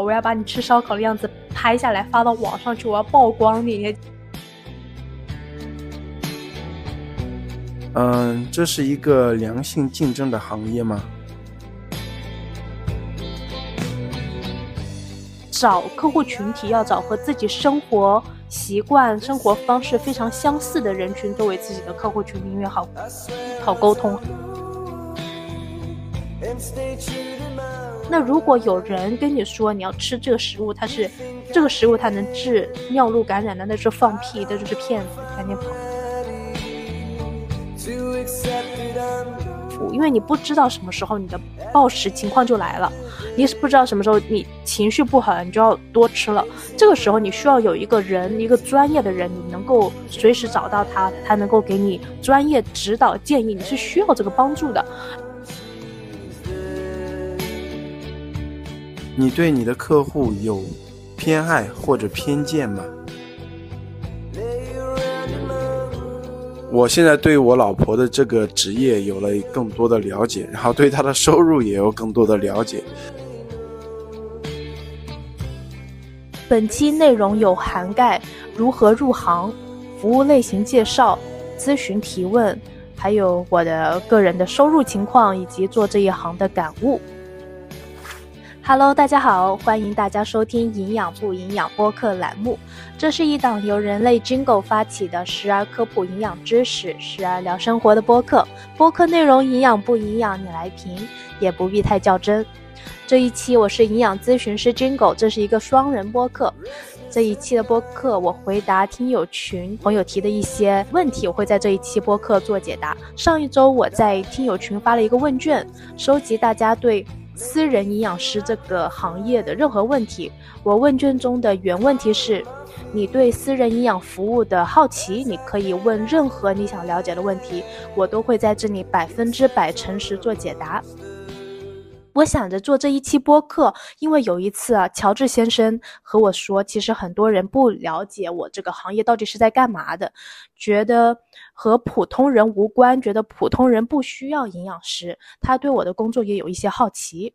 我要把你吃烧烤的样子拍下来发到网上去，我要曝光你。嗯，这是一个良性竞争的行业吗？找客户群体要找和自己生活习惯、生活方式非常相似的人群作为自己的客户群，因为好好沟通。那如果有人跟你说你要吃这个食物，它是这个食物它能治尿路感染的，那是放屁，那就是骗子，赶紧跑。因为你不知道什么时候你的暴食情况就来了，你是不知道什么时候你情绪不好，你就要多吃了。这个时候你需要有一个人，一个专业的人，你能够随时找到他，他能够给你专业指导建议，你是需要这个帮助的。你对你的客户有偏爱或者偏见吗？我现在对我老婆的这个职业有了更多的了解，然后对她的收入也有更多的了解。本期内容有涵盖如何入行、服务类型介绍、咨询提问，还有我的个人的收入情况以及做这一行的感悟。Hello，大家好，欢迎大家收听《营养不营养》播客栏目。这是一档由人类 Jingle 发起的，时而科普营养知识，时而聊生活的播客。播客内容营养不营养，你来评，也不必太较真。这一期我是营养咨询师 Jingle，这是一个双人播客。这一期的播客，我回答听友群朋友提的一些问题，我会在这一期播客做解答。上一周我在听友群发了一个问卷，收集大家对。私人营养师这个行业的任何问题，我问卷中的原问题是：你对私人营养服务的好奇，你可以问任何你想了解的问题，我都会在这里百分之百诚实做解答。我想着做这一期播客，因为有一次啊，乔治先生和我说，其实很多人不了解我这个行业到底是在干嘛的，觉得和普通人无关，觉得普通人不需要营养师。他对我的工作也有一些好奇。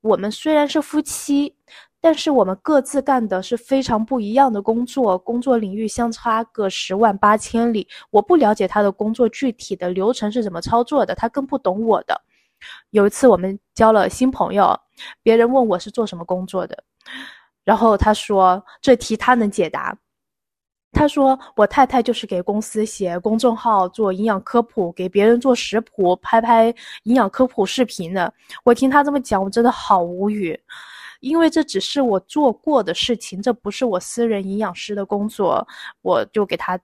我们虽然是夫妻，但是我们各自干的是非常不一样的工作，工作领域相差个十万八千里。我不了解他的工作具体的流程是怎么操作的，他更不懂我的。有一次，我们交了新朋友，别人问我是做什么工作的，然后他说这题他能解答。他说我太太就是给公司写公众号，做营养科普，给别人做食谱，拍拍营养科普视频的。我听他这么讲，我真的好无语，因为这只是我做过的事情，这不是我私人营养师的工作，我就给他。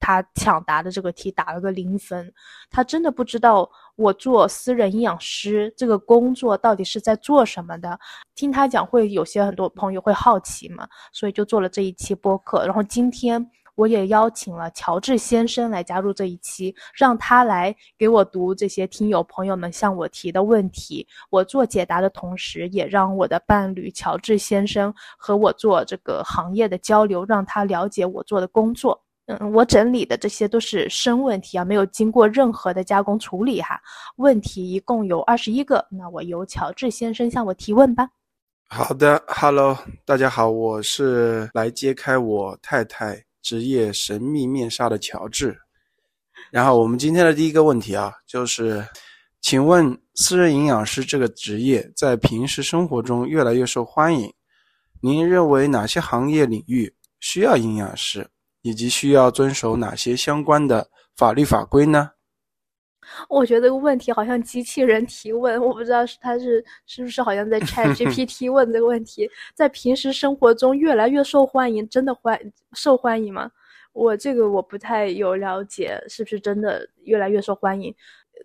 他抢答的这个题打了个零分，他真的不知道我做私人营养师这个工作到底是在做什么的。听他讲，会有些很多朋友会好奇嘛，所以就做了这一期播客。然后今天我也邀请了乔治先生来加入这一期，让他来给我读这些听友朋友们向我提的问题。我做解答的同时，也让我的伴侣乔治先生和我做这个行业的交流，让他了解我做的工作。嗯，我整理的这些都是生问题啊，没有经过任何的加工处理哈。问题一共有二十一个，那我由乔治先生向我提问吧。好的，Hello，大家好，我是来揭开我太太职业神秘面纱的乔治。然后我们今天的第一个问题啊，就是，请问私人营养师这个职业在平时生活中越来越受欢迎，您认为哪些行业领域需要营养师？以及需要遵守哪些相关的法律法规呢？我觉得这个问题好像机器人提问，我不知道是他是是不是好像在 Chat GPT 问这个问题，在平时生活中越来越受欢迎，真的欢受欢迎吗？我这个我不太有了解，是不是真的越来越受欢迎？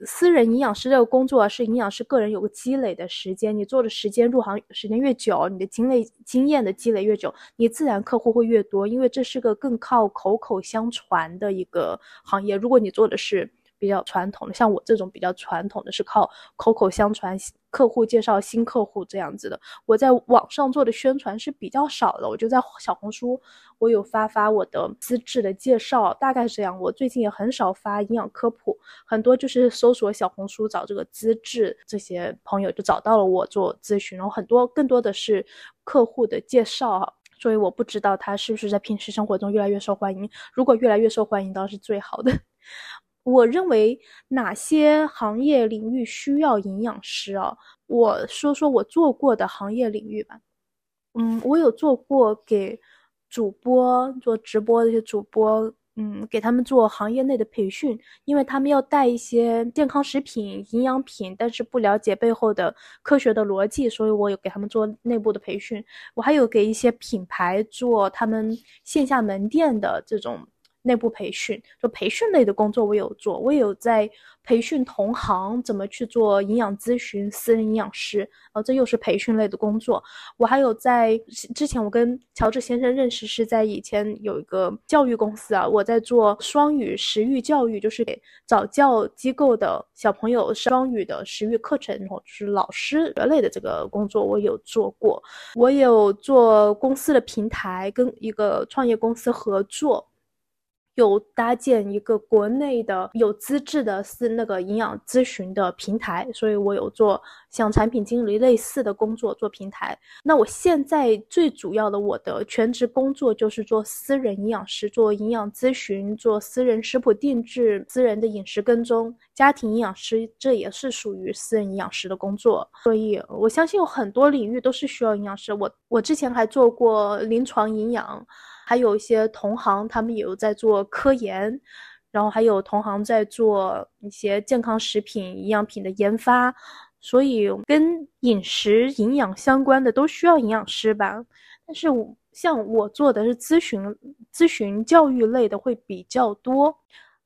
私人营养师这个工作是营养师个人有个积累的时间，你做的时间入行时间越久，你的经历经验的积累越久，你自然客户会越多，因为这是个更靠口口相传的一个行业。如果你做的是，比较传统的，像我这种比较传统的是靠口口相传，客户介绍新客户这样子的。我在网上做的宣传是比较少的，我就在小红书，我有发发我的资质的介绍，大概是这样。我最近也很少发营养科普，很多就是搜索小红书找这个资质，这些朋友就找到了我做咨询，然后很多更多的是客户的介绍。所以我不知道他是不是在平时生活中越来越受欢迎。如果越来越受欢迎，当然是最好的。我认为哪些行业领域需要营养师啊？我说说我做过的行业领域吧。嗯，我有做过给主播做直播的一些主播。嗯，给他们做行业内的培训，因为他们要带一些健康食品、营养品，但是不了解背后的科学的逻辑，所以我有给他们做内部的培训。我还有给一些品牌做他们线下门店的这种。内部培训，就培训类的工作我有做，我有在培训同行怎么去做营养咨询、私人营养师，呃，这又是培训类的工作。我还有在之前，我跟乔治先生认识是在以前有一个教育公司啊，我在做双语食育教育，就是给早教机构的小朋友双语的食育课程，然后就是老师类的这个工作我有做过。我有做公司的平台，跟一个创业公司合作。有搭建一个国内的有资质的是那个营养咨询的平台，所以我有做像产品经理类似的工作做平台。那我现在最主要的我的全职工作就是做私人营养师，做营养咨询，做私人食谱定制，私人的饮食跟踪，家庭营养师这也是属于私人营养师的工作。所以我相信有很多领域都是需要营养师。我我之前还做过临床营养。还有一些同行，他们也有在做科研，然后还有同行在做一些健康食品、营养品的研发，所以跟饮食营养相关的都需要营养师吧。但是像我做的是咨询、咨询教育类的会比较多，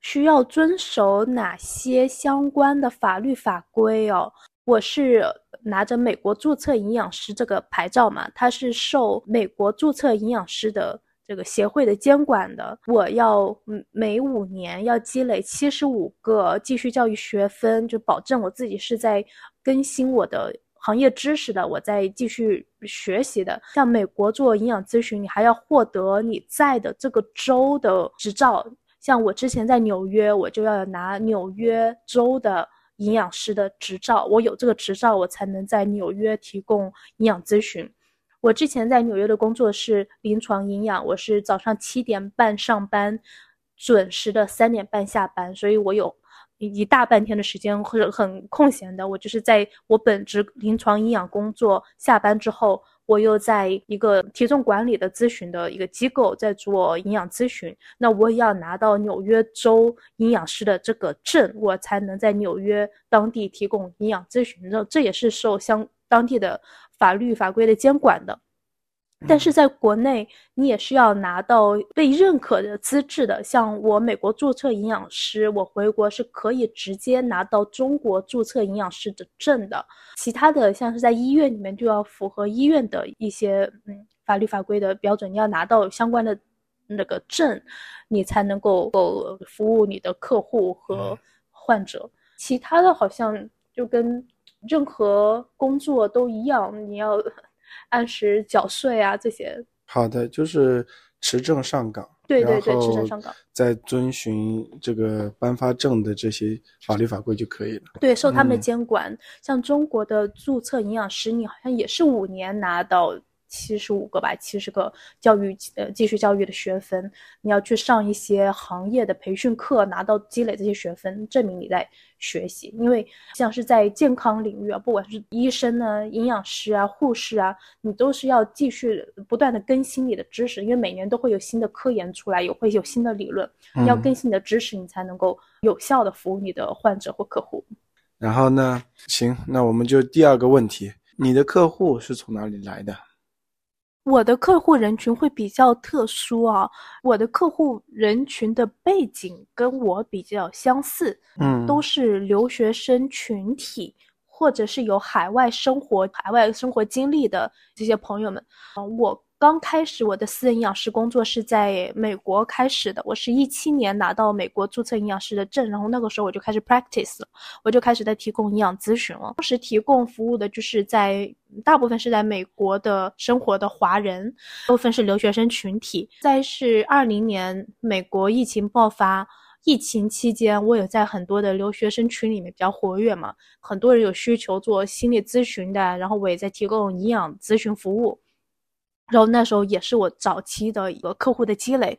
需要遵守哪些相关的法律法规哦？我是拿着美国注册营养师这个牌照嘛，它是受美国注册营养师的。这个协会的监管的，我要每五年要积累七十五个继续教育学分，就保证我自己是在更新我的行业知识的，我在继续学习的。像美国做营养咨询，你还要获得你在的这个州的执照。像我之前在纽约，我就要拿纽约州的营养师的执照，我有这个执照，我才能在纽约提供营养咨询。我之前在纽约的工作是临床营养，我是早上七点半上班，准时的三点半下班，所以我有一大半天的时间或者很空闲的。我就是在我本职临床营养工作下班之后，我又在一个体重管理的咨询的一个机构在做营养咨询。那我也要拿到纽约州营养师的这个证，我才能在纽约当地提供营养咨询。这这也是受相当地的。法律法规的监管的，但是在国内，你也是要拿到被认可的资质的。像我美国注册营养师，我回国是可以直接拿到中国注册营养师的证的。其他的，像是在医院里面，就要符合医院的一些嗯法律法规的标准，你要拿到相关的那个证，你才能够够服务你的客户和患者。其他的好像就跟。任何工作都一样，你要 按时缴税啊，这些。好的，就是持证上岗。对对对，持证上岗，再遵循这个颁发证的这些法律法规就可以了。对，受他们的监管。像中国的注册营养师，你好像也是五年拿到。七十五个吧，七十个教育呃继续教育的学分，你要去上一些行业的培训课，拿到积累这些学分，证明你在学习。因为像是在健康领域啊，不管是医生呢、营养师啊、护士啊，你都是要继续不断的更新你的知识，因为每年都会有新的科研出来，有会有新的理论，你要更新你的知识，你才能够有效的服务你的患者或客户。然后呢，行，那我们就第二个问题，你的客户是从哪里来的？我的客户人群会比较特殊啊，我的客户人群的背景跟我比较相似，嗯，都是留学生群体，或者是有海外生活、海外生活经历的这些朋友们。我刚开始我的私人营养师工作是在美国开始的，我是一七年拿到美国注册营养师的证，然后那个时候我就开始 practice 了，我就开始在提供营养咨询了。当时提供服务的就是在大部分是在美国的生活的华人，部分是留学生群体。再是二零年美国疫情爆发，疫情期间我有在很多的留学生群里面比较活跃嘛，很多人有需求做心理咨询的，然后我也在提供营养咨询服务。然后那时候也是我早期的一个客户的积累，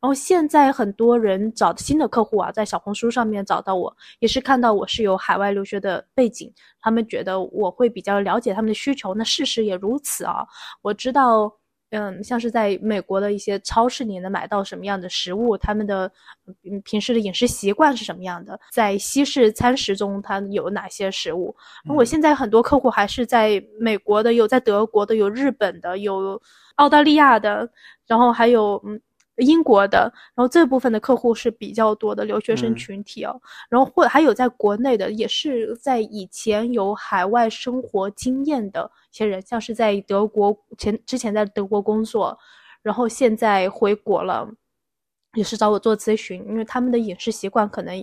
然后现在很多人找新的客户啊，在小红书上面找到我，也是看到我是有海外留学的背景，他们觉得我会比较了解他们的需求，那事实也如此啊，我知道。嗯，像是在美国的一些超市里能买到什么样的食物，他们的嗯平时的饮食习惯是什么样的，在西式餐食中它有哪些食物？我现在很多客户还是在美国的，有在德国的，有日本的，有澳大利亚的，然后还有嗯。英国的，然后这部分的客户是比较多的留学生群体哦，然后或还有在国内的，也是在以前有海外生活经验的一些人，像是在德国前之前在德国工作，然后现在回国了，也是找我做咨询，因为他们的饮食习惯可能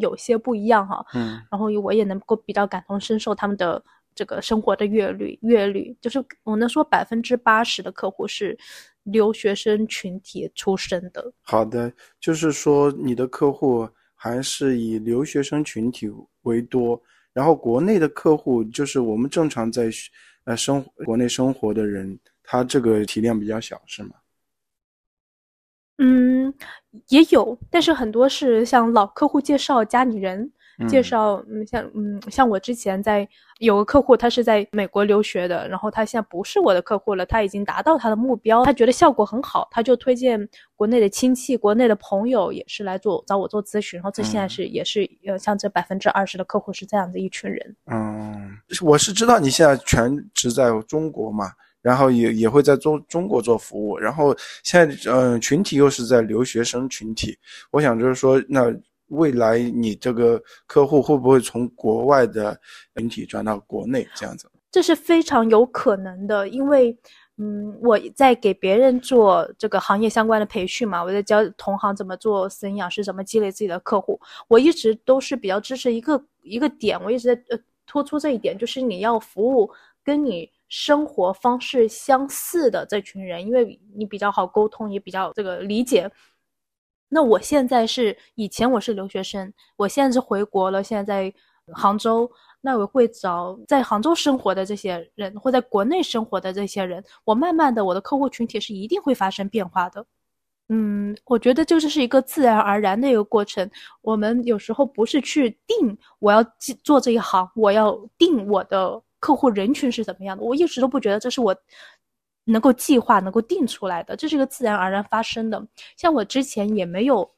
有些不一样哈，嗯，然后我也能够比较感同身受他们的这个生活的阅历，阅历就是我能说百分之八十的客户是。留学生群体出身的，好的，就是说你的客户还是以留学生群体为多，然后国内的客户就是我们正常在呃生国内生活的人，他这个体量比较小，是吗？嗯，也有，但是很多是像老客户介绍家里人。介绍，嗯，像，嗯，像我之前在有个客户，他是在美国留学的，然后他现在不是我的客户了，他已经达到他的目标，他觉得效果很好，他就推荐国内的亲戚、国内的朋友也是来做找我做咨询，然后这现在是也是呃，像这百分之二十的客户是这样的一群人。嗯，我是知道你现在全职在中国嘛，然后也也会在中中国做服务，然后现在嗯群体又是在留学生群体，我想就是说那。未来你这个客户会不会从国外的群体转到国内这样子？这是非常有可能的，因为，嗯，我在给别人做这个行业相关的培训嘛，我在教同行怎么做私营养师，怎么积累自己的客户。我一直都是比较支持一个一个点，我一直在呃突出这一点，就是你要服务跟你生活方式相似的这群人，因为你比较好沟通，也比较这个理解。那我现在是以前我是留学生，我现在是回国了，现在在杭州。那我会找在杭州生活的这些人，或在国内生活的这些人。我慢慢的，我的客户群体是一定会发生变化的。嗯，我觉得这就是一个自然而然的一个过程。我们有时候不是去定我要做这一行，我要定我的客户人群是怎么样的。我一直都不觉得这是我。能够计划、能够定出来的，这是个自然而然发生的。像我之前也没有。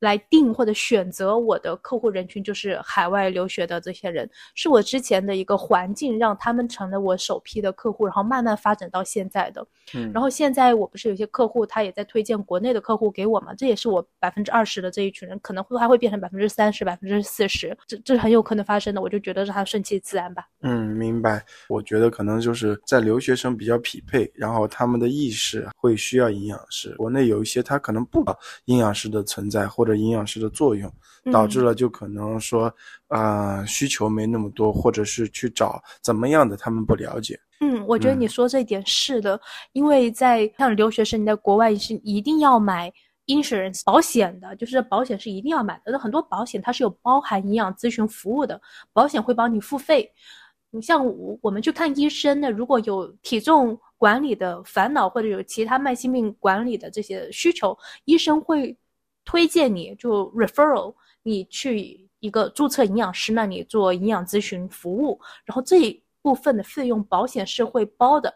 来定或者选择我的客户人群，就是海外留学的这些人，是我之前的一个环境，让他们成了我首批的客户，然后慢慢发展到现在的。嗯，然后现在我不是有些客户，他也在推荐国内的客户给我嘛，这也是我百分之二十的这一群人，可能会还会变成百分之三十、百分之四十，这这是很有可能发生的。我就觉得让他顺其自然吧。嗯，明白。我觉得可能就是在留学生比较匹配，然后他们的意识会需要营养师。国内有一些他可能不营养师的存在或。的营养师的作用，导致了就可能说啊需求没那么多，或者是去找怎么样的他们不了解。嗯，我觉得你说这一点是的，因为在像留学生你在国外是一定要买 insurance 保险的，就是保险是一定要买的。那很多保险它是有包含营养咨询服务的，保险会帮你付费。你像我我们去看医生呢，如果有体重管理的烦恼，或者有其他慢性病管理的这些需求，医生会。推荐你就 referral 你去一个注册营养师那里做营养咨询服务，然后这一部分的费用保险是会包的，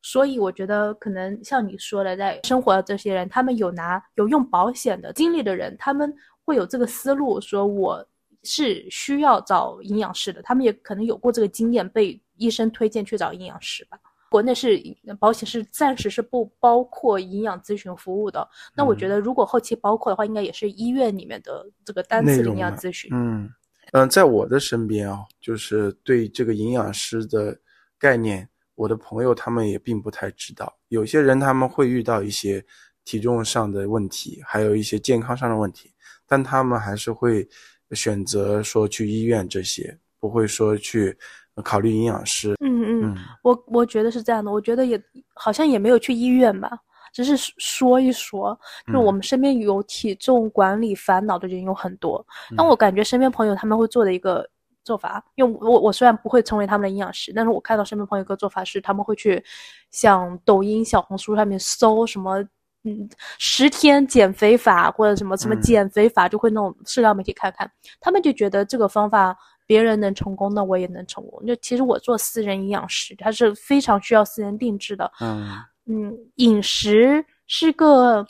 所以我觉得可能像你说的，在生活的这些人，他们有拿有用保险的经历的人，他们会有这个思路，说我是需要找营养师的，他们也可能有过这个经验，被医生推荐去找营养师吧。国内是保险是暂时是不包括营养咨询服务的，那我觉得如果后期包括的话，应该也是医院里面的这个单次营养咨询。嗯嗯，在我的身边啊，就是对这个营养师的概念，我的朋友他们也并不太知道。有些人他们会遇到一些体重上的问题，还有一些健康上的问题，但他们还是会选择说去医院这些，不会说去考虑营养师。嗯嗯，我我觉得是这样的，我觉得也好像也没有去医院吧。只是说一说，就是我们身边有体重管理烦恼的人有很多。但我感觉身边朋友他们会做的一个做法，因为我我虽然不会成为他们的营养师，但是我看到身边朋友一个做法是，他们会去像抖音、小红书上面搜什么，嗯，十天减肥法或者什么什么减肥法，就会那种社交媒体看看，他们就觉得这个方法别人能成功，那我也能成功。就其实我做私人营养师，它是非常需要私人定制的。嗯。嗯，饮食是个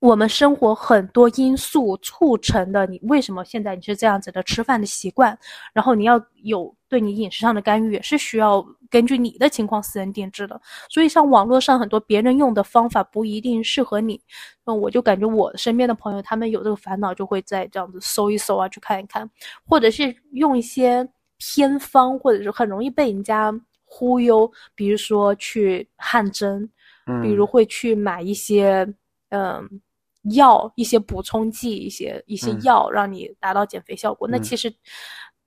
我们生活很多因素促成的。你为什么现在你是这样子的吃饭的习惯？然后你要有对你饮食上的干预，也是需要根据你的情况私人定制的。所以像网络上很多别人用的方法不一定适合你。那我就感觉我身边的朋友他们有这个烦恼，就会在这样子搜一搜啊，去看一看，或者是用一些偏方，或者是很容易被人家。忽悠，比如说去汗蒸，比如会去买一些嗯药，一些补充剂，一些一些药，让你达到减肥效果。那其实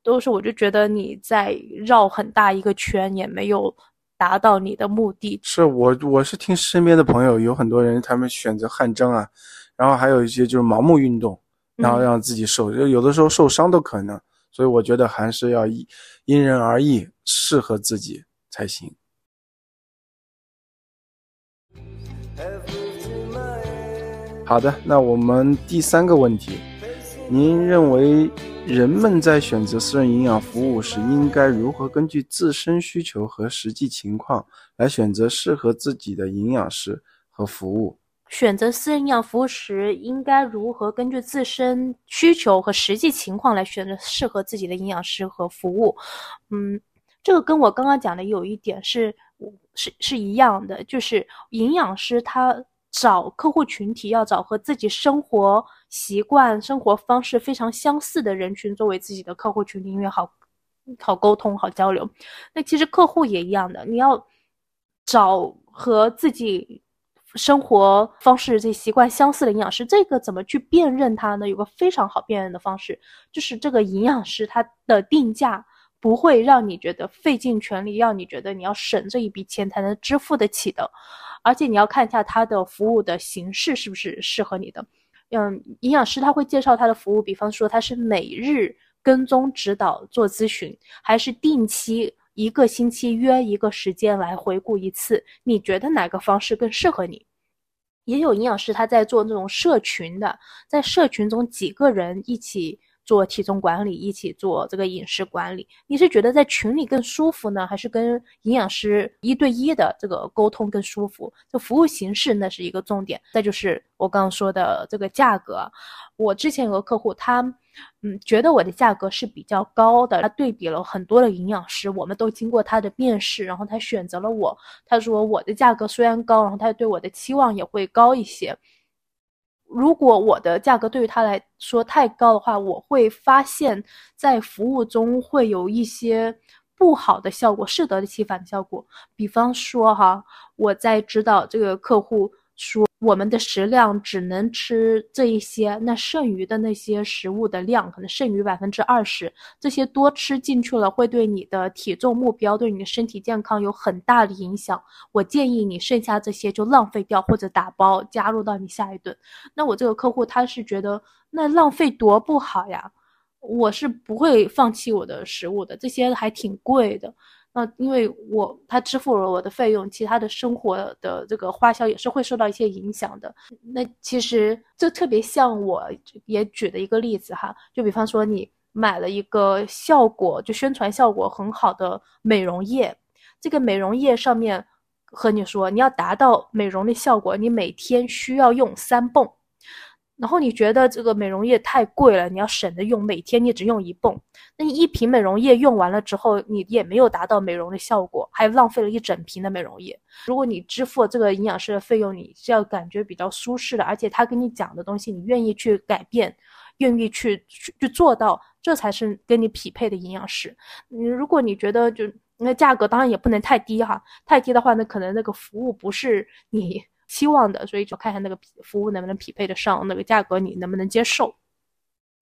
都是，我就觉得你在绕很大一个圈，也没有达到你的目的。是我，我是听身边的朋友有很多人，他们选择汗蒸啊，然后还有一些就是盲目运动，然后让自己瘦，就有的时候受伤都可能。所以我觉得还是要因因人而异，适合自己。才行。好的，那我们第三个问题，您认为人们在选择私人营养服务时，应该如何根据自身需求和实际情况来选择适合自己的营养师和服务？选择私人营养服务时，应该如何根据自身需求和实际情况来选择适合自己的营养师和服务？嗯。这个跟我刚刚讲的有一点是，是是一样的，就是营养师他找客户群体要找和自己生活习惯、生活方式非常相似的人群作为自己的客户群体，因为好好沟通、好交流。那其实客户也一样的，你要找和自己生活方式、这习惯相似的营养师。这个怎么去辨认他呢？有个非常好辨认的方式，就是这个营养师他的定价。不会让你觉得费尽全力，让你觉得你要省这一笔钱才能支付得起的，而且你要看一下他的服务的形式是不是适合你的。嗯，营养师他会介绍他的服务，比方说他是每日跟踪指导做咨询，还是定期一个星期约一个时间来回顾一次，你觉得哪个方式更适合你？也有营养师他在做那种社群的，在社群中几个人一起。做体重管理，一起做这个饮食管理，你是觉得在群里更舒服呢，还是跟营养师一对一的这个沟通更舒服？这服务形式那是一个重点。再就是我刚刚说的这个价格，我之前有个客户，他嗯觉得我的价格是比较高的，他对比了很多的营养师，我们都经过他的面试，然后他选择了我。他说我的价格虽然高，然后他对我的期望也会高一些。如果我的价格对于他来说太高的话，我会发现，在服务中会有一些不好的效果，适得其反的效果。比方说，哈，我在指导这个客户。说我们的食量只能吃这一些，那剩余的那些食物的量可能剩余百分之二十，这些多吃进去了会对你的体重目标、对你的身体健康有很大的影响。我建议你剩下这些就浪费掉，或者打包加入到你下一顿。那我这个客户他是觉得那浪费多不好呀，我是不会放弃我的食物的，这些还挺贵的。那因为我他支付了我的费用，其他的生活的这个花销也是会受到一些影响的。那其实就特别像我也举的一个例子哈，就比方说你买了一个效果就宣传效果很好的美容液，这个美容液上面和你说你要达到美容的效果，你每天需要用三泵。然后你觉得这个美容液太贵了，你要省着用，每天你只用一泵，那你一瓶美容液用完了之后，你也没有达到美容的效果，还浪费了一整瓶的美容液。如果你支付这个营养师的费用，你是要感觉比较舒适的，而且他跟你讲的东西，你愿意去改变，愿意去去做到，这才是跟你匹配的营养师。你如果你觉得就那价格当然也不能太低哈，太低的话，那可能那个服务不是你期望的，所以就看看那个服务能不能匹配得上那个价格，你能不能接受。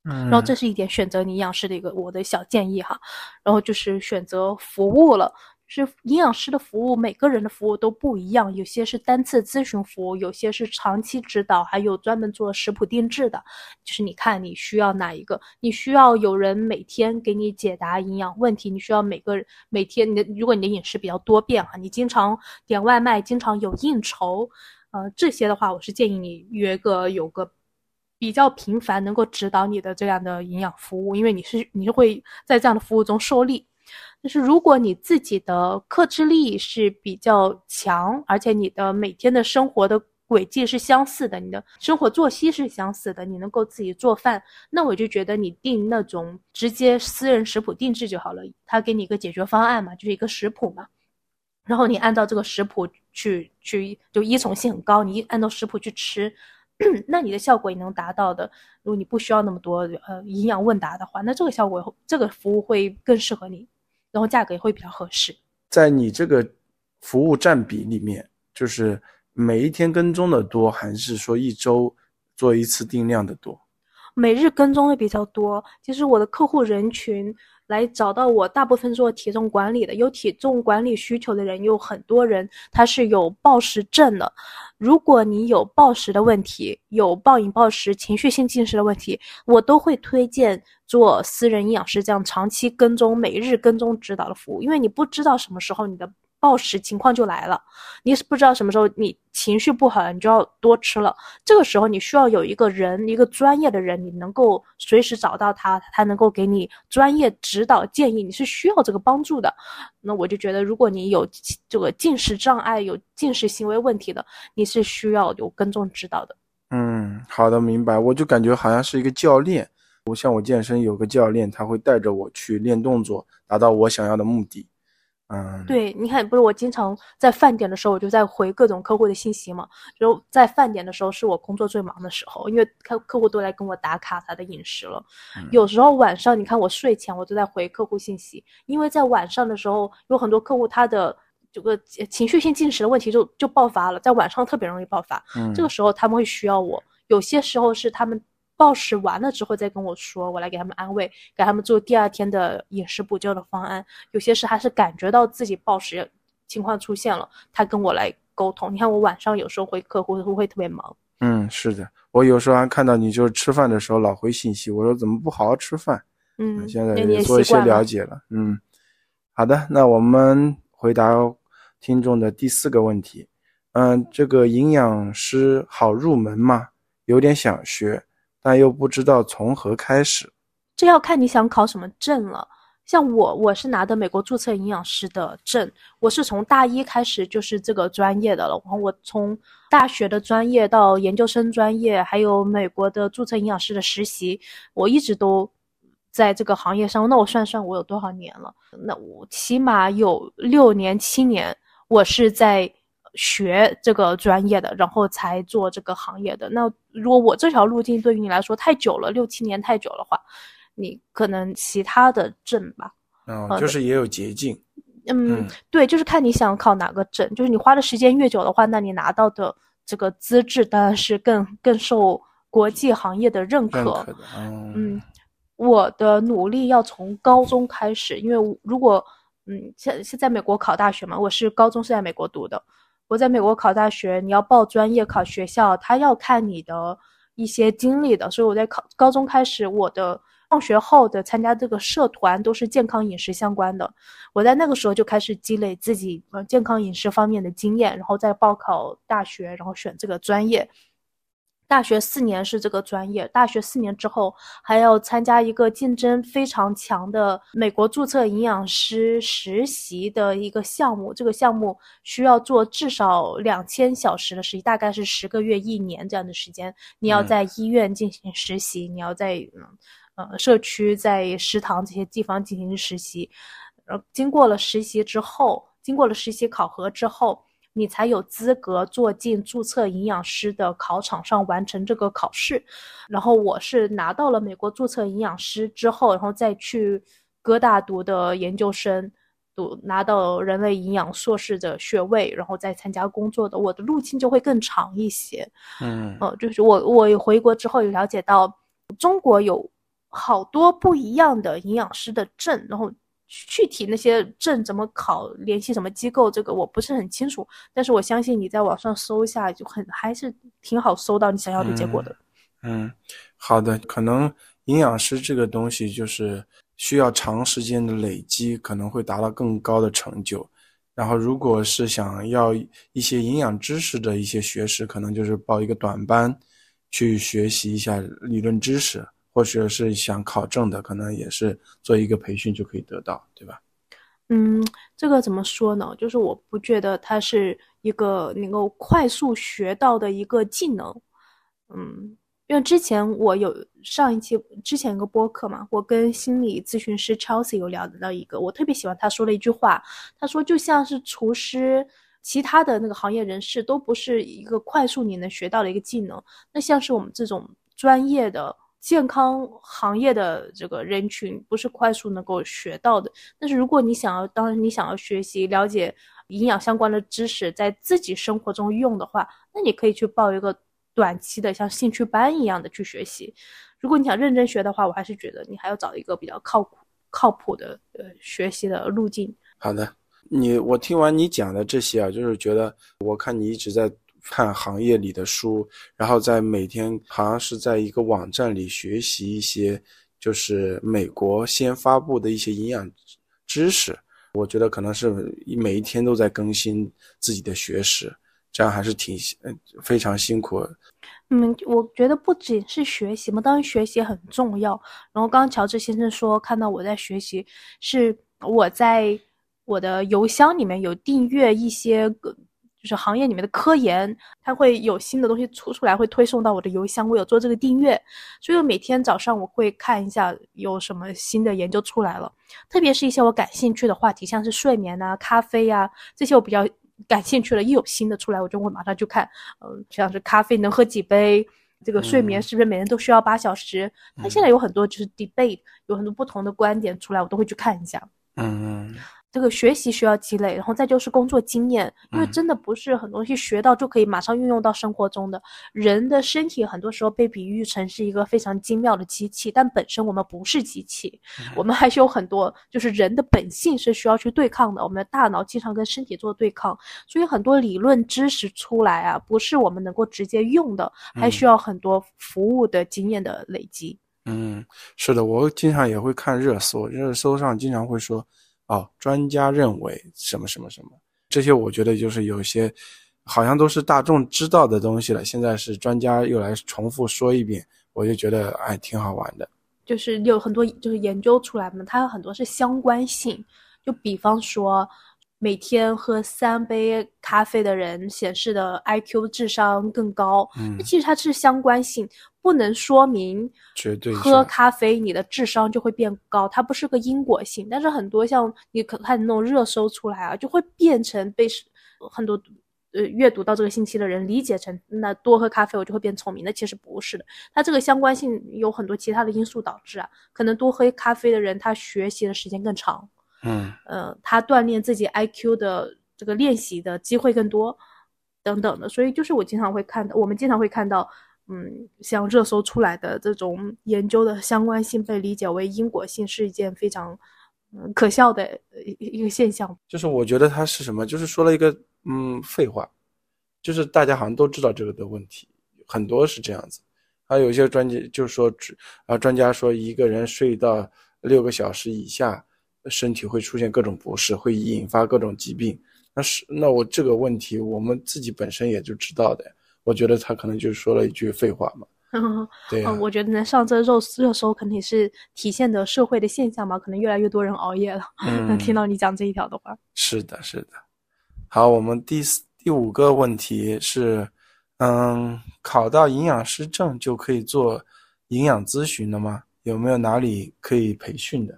嗯，然后这是一点选择你营养师的一个我的小建议哈。然后就是选择服务了。是营养师的服务，每个人的服务都不一样，有些是单次咨询服务，有些是长期指导，还有专门做食谱定制的。就是你看你需要哪一个，你需要有人每天给你解答营养问题，你需要每个每天你的，如果你的饮食比较多变哈，你经常点外卖，经常有应酬，呃，这些的话，我是建议你约个有个比较频繁能够指导你的这样的营养服务，因为你是你是会在这样的服务中受力。但是如果你自己的克制力是比较强，而且你的每天的生活的轨迹是相似的，你的生活作息是相似的，你能够自己做饭，那我就觉得你定那种直接私人食谱定制就好了。他给你一个解决方案嘛，就是一个食谱嘛，然后你按照这个食谱去去，就依从性很高，你按照食谱去吃，那你的效果也能达到的。如果你不需要那么多呃营养问答的话，那这个效果这个服务会更适合你。然后价格也会比较合适。在你这个服务占比里面，就是每一天跟踪的多，还是说一周做一次定量的多？每日跟踪的比较多。其实我的客户人群来找到我，大部分做体重管理的，有体重管理需求的人有很多人，他是有暴食症的。如果你有暴食的问题，有暴饮暴食、情绪性进食的问题，我都会推荐做私人营养师这样长期跟踪、每日跟踪指导的服务，因为你不知道什么时候你的。暴食情况就来了，你是不知道什么时候你情绪不好，你就要多吃了。这个时候你需要有一个人，一个专业的人，你能够随时找到他，他能够给你专业指导建议。你是需要这个帮助的。那我就觉得，如果你有这个进食障碍、有进食行为问题的，你是需要有跟踪指导的。嗯，好的，明白。我就感觉好像是一个教练，我像我健身有个教练，他会带着我去练动作，达到我想要的目的。嗯，对，你看，不是我经常在饭点的时候，我就在回各种客户的信息嘛。就在饭点的时候，是我工作最忙的时候，因为客客户都来跟我打卡他的饮食了。有时候晚上，你看我睡前我都在回客户信息，因为在晚上的时候，有很多客户他的这个情绪性进食的问题就就爆发了，在晚上特别容易爆发。嗯，这个时候他们会需要我，有些时候是他们。暴食完了之后再跟我说，我来给他们安慰，给他们做第二天的饮食补救的方案。有些是还是感觉到自己暴食情况出现了，他跟我来沟通。你看我晚上有时候回客户都会特别忙。嗯，是的，我有时候还看到你就是吃饭的时候老回信息，我说怎么不好好吃饭？嗯，现在也做一些了解了。嗯，好的，那我们回答听众的第四个问题。嗯，这个营养师好入门吗？有点想学。但又不知道从何开始，这要看你想考什么证了。像我，我是拿的美国注册营养师的证，我是从大一开始就是这个专业的了。然后我从大学的专业到研究生专业，还有美国的注册营养师的实习，我一直都在这个行业上。那我算算，我有多少年了？那我起码有六年、七年，我是在。学这个专业的，然后才做这个行业的。那如果我这条路径对于你来说太久了，六七年太久的话，你可能其他的证吧。嗯，就是也有捷径。嗯，对，就是看你想考哪个证。就是你花的时间越久的话，那你拿到的这个资质当然是更更受国际行业的认可。嗯，我的努力要从高中开始，因为如果嗯，现现在美国考大学嘛，我是高中是在美国读的。我在美国考大学，你要报专业、考学校，他要看你的一些经历的。所以我在考高中开始，我的放学后的参加这个社团都是健康饮食相关的。我在那个时候就开始积累自己呃健康饮食方面的经验，然后再报考大学，然后选这个专业。大学四年是这个专业，大学四年之后还要参加一个竞争非常强的美国注册营养师实习的一个项目。这个项目需要做至少两千小时的实习，大概是十个月、一年这样的时间。你要在医院进行实习，你要在呃社区、在食堂这些地方进行实习。呃，经过了实习之后，经过了实习考核之后。你才有资格坐进注册营养师的考场上完成这个考试，然后我是拿到了美国注册营养师之后，然后再去哥大读的研究生，读拿到人类营养硕士的学位，然后再参加工作的，我的路径就会更长一些。嗯呃，就是我我回国之后有了解到，中国有好多不一样的营养师的证，然后具体那些证怎么考，联系什么机构，这个我不是很清楚。但是我相信你在网上搜一下，就很还是挺好搜到你想要的结果的。嗯，好的，可能营养师这个东西就是需要长时间的累积，可能会达到更高的成就。然后，如果是想要一些营养知识的一些学识，可能就是报一个短班，去学习一下理论知识，或者是想考证的，可能也是做一个培训就可以得到，对吧？嗯，这个怎么说呢？就是我不觉得它是一个能够快速学到的一个技能。嗯，因为之前我有上一期之前一个播客嘛，我跟心理咨询师 Chelsea 有聊到一个，我特别喜欢他说的一句话，他说就像是厨师，其他的那个行业人士都不是一个快速你能学到的一个技能，那像是我们这种专业的。健康行业的这个人群不是快速能够学到的，但是如果你想要，当然你想要学习了解营养相关的知识，在自己生活中用的话，那你可以去报一个短期的像兴趣班一样的去学习。如果你想认真学的话，我还是觉得你还要找一个比较靠谱、靠谱的呃学习的路径。好的，你我听完你讲的这些啊，就是觉得我看你一直在。看行业里的书，然后在每天好像是在一个网站里学习一些，就是美国先发布的一些营养知识。我觉得可能是每一天都在更新自己的学识，这样还是挺非常辛苦。嗯，我觉得不仅是学习嘛，当然学习很重要。然后刚刚乔治先生说看到我在学习，是我在我的邮箱里面有订阅一些。就是行业里面的科研，它会有新的东西出出来，会推送到我的邮箱。我有做这个订阅，所以每天早上我会看一下有什么新的研究出来了。特别是一些我感兴趣的话题，像是睡眠啊、咖啡啊这些我比较感兴趣了，一有新的出来，我就会马上去看。嗯，像是咖啡能喝几杯，这个睡眠是不是每人都需要八小时？它现在有很多就是 debate，有很多不同的观点出来，我都会去看一下。嗯。这个学习需要积累，然后再就是工作经验，因为真的不是很多东西学到就可以马上运用到生活中的。人的身体很多时候被比喻成是一个非常精妙的机器，但本身我们不是机器，我们还是有很多就是人的本性是需要去对抗的。我们的大脑经常跟身体做对抗，所以很多理论知识出来啊，不是我们能够直接用的，还需要很多服务的经验的累积。嗯，是的，我经常也会看热搜，热搜上经常会说。哦，专家认为什么什么什么，这些我觉得就是有些，好像都是大众知道的东西了。现在是专家又来重复说一遍，我就觉得哎，挺好玩的。就是有很多就是研究出来嘛，它有很多是相关性。就比方说，每天喝三杯咖啡的人显示的 IQ 智商更高，嗯，其实它是相关性。不能说明绝对喝咖啡你的智商就会变高，它不是个因果性。但是很多像你可看那种热搜出来啊，就会变成被很多呃阅读到这个信息的人理解成那多喝咖啡我就会变聪明，那其实不是的。它这个相关性有很多其他的因素导致啊，可能多喝咖啡的人他学习的时间更长，嗯呃，他锻炼自己 IQ 的这个练习的机会更多等等的。所以就是我经常会看到，我们经常会看到。嗯，像热搜出来的这种研究的相关性被理解为因果性，是一件非常嗯可笑的一一个现象。就是我觉得他是什么，就是说了一个嗯废话，就是大家好像都知道这个的问题，很多是这样子。还有一些专家就说，啊专家说一个人睡到六个小时以下，身体会出现各种不适，会引发各种疾病。那是那我这个问题，我们自己本身也就知道的。我觉得他可能就说了一句废话嘛。对呀，我觉得能上这热热搜，肯定是体现的社会的现象嘛。可能越来越多人熬夜了。嗯，听到你讲这一条的话，是的，是的。好，我们第四第五个问题是，嗯，考到营养师证就可以做营养咨询了吗？有没有哪里可以培训的？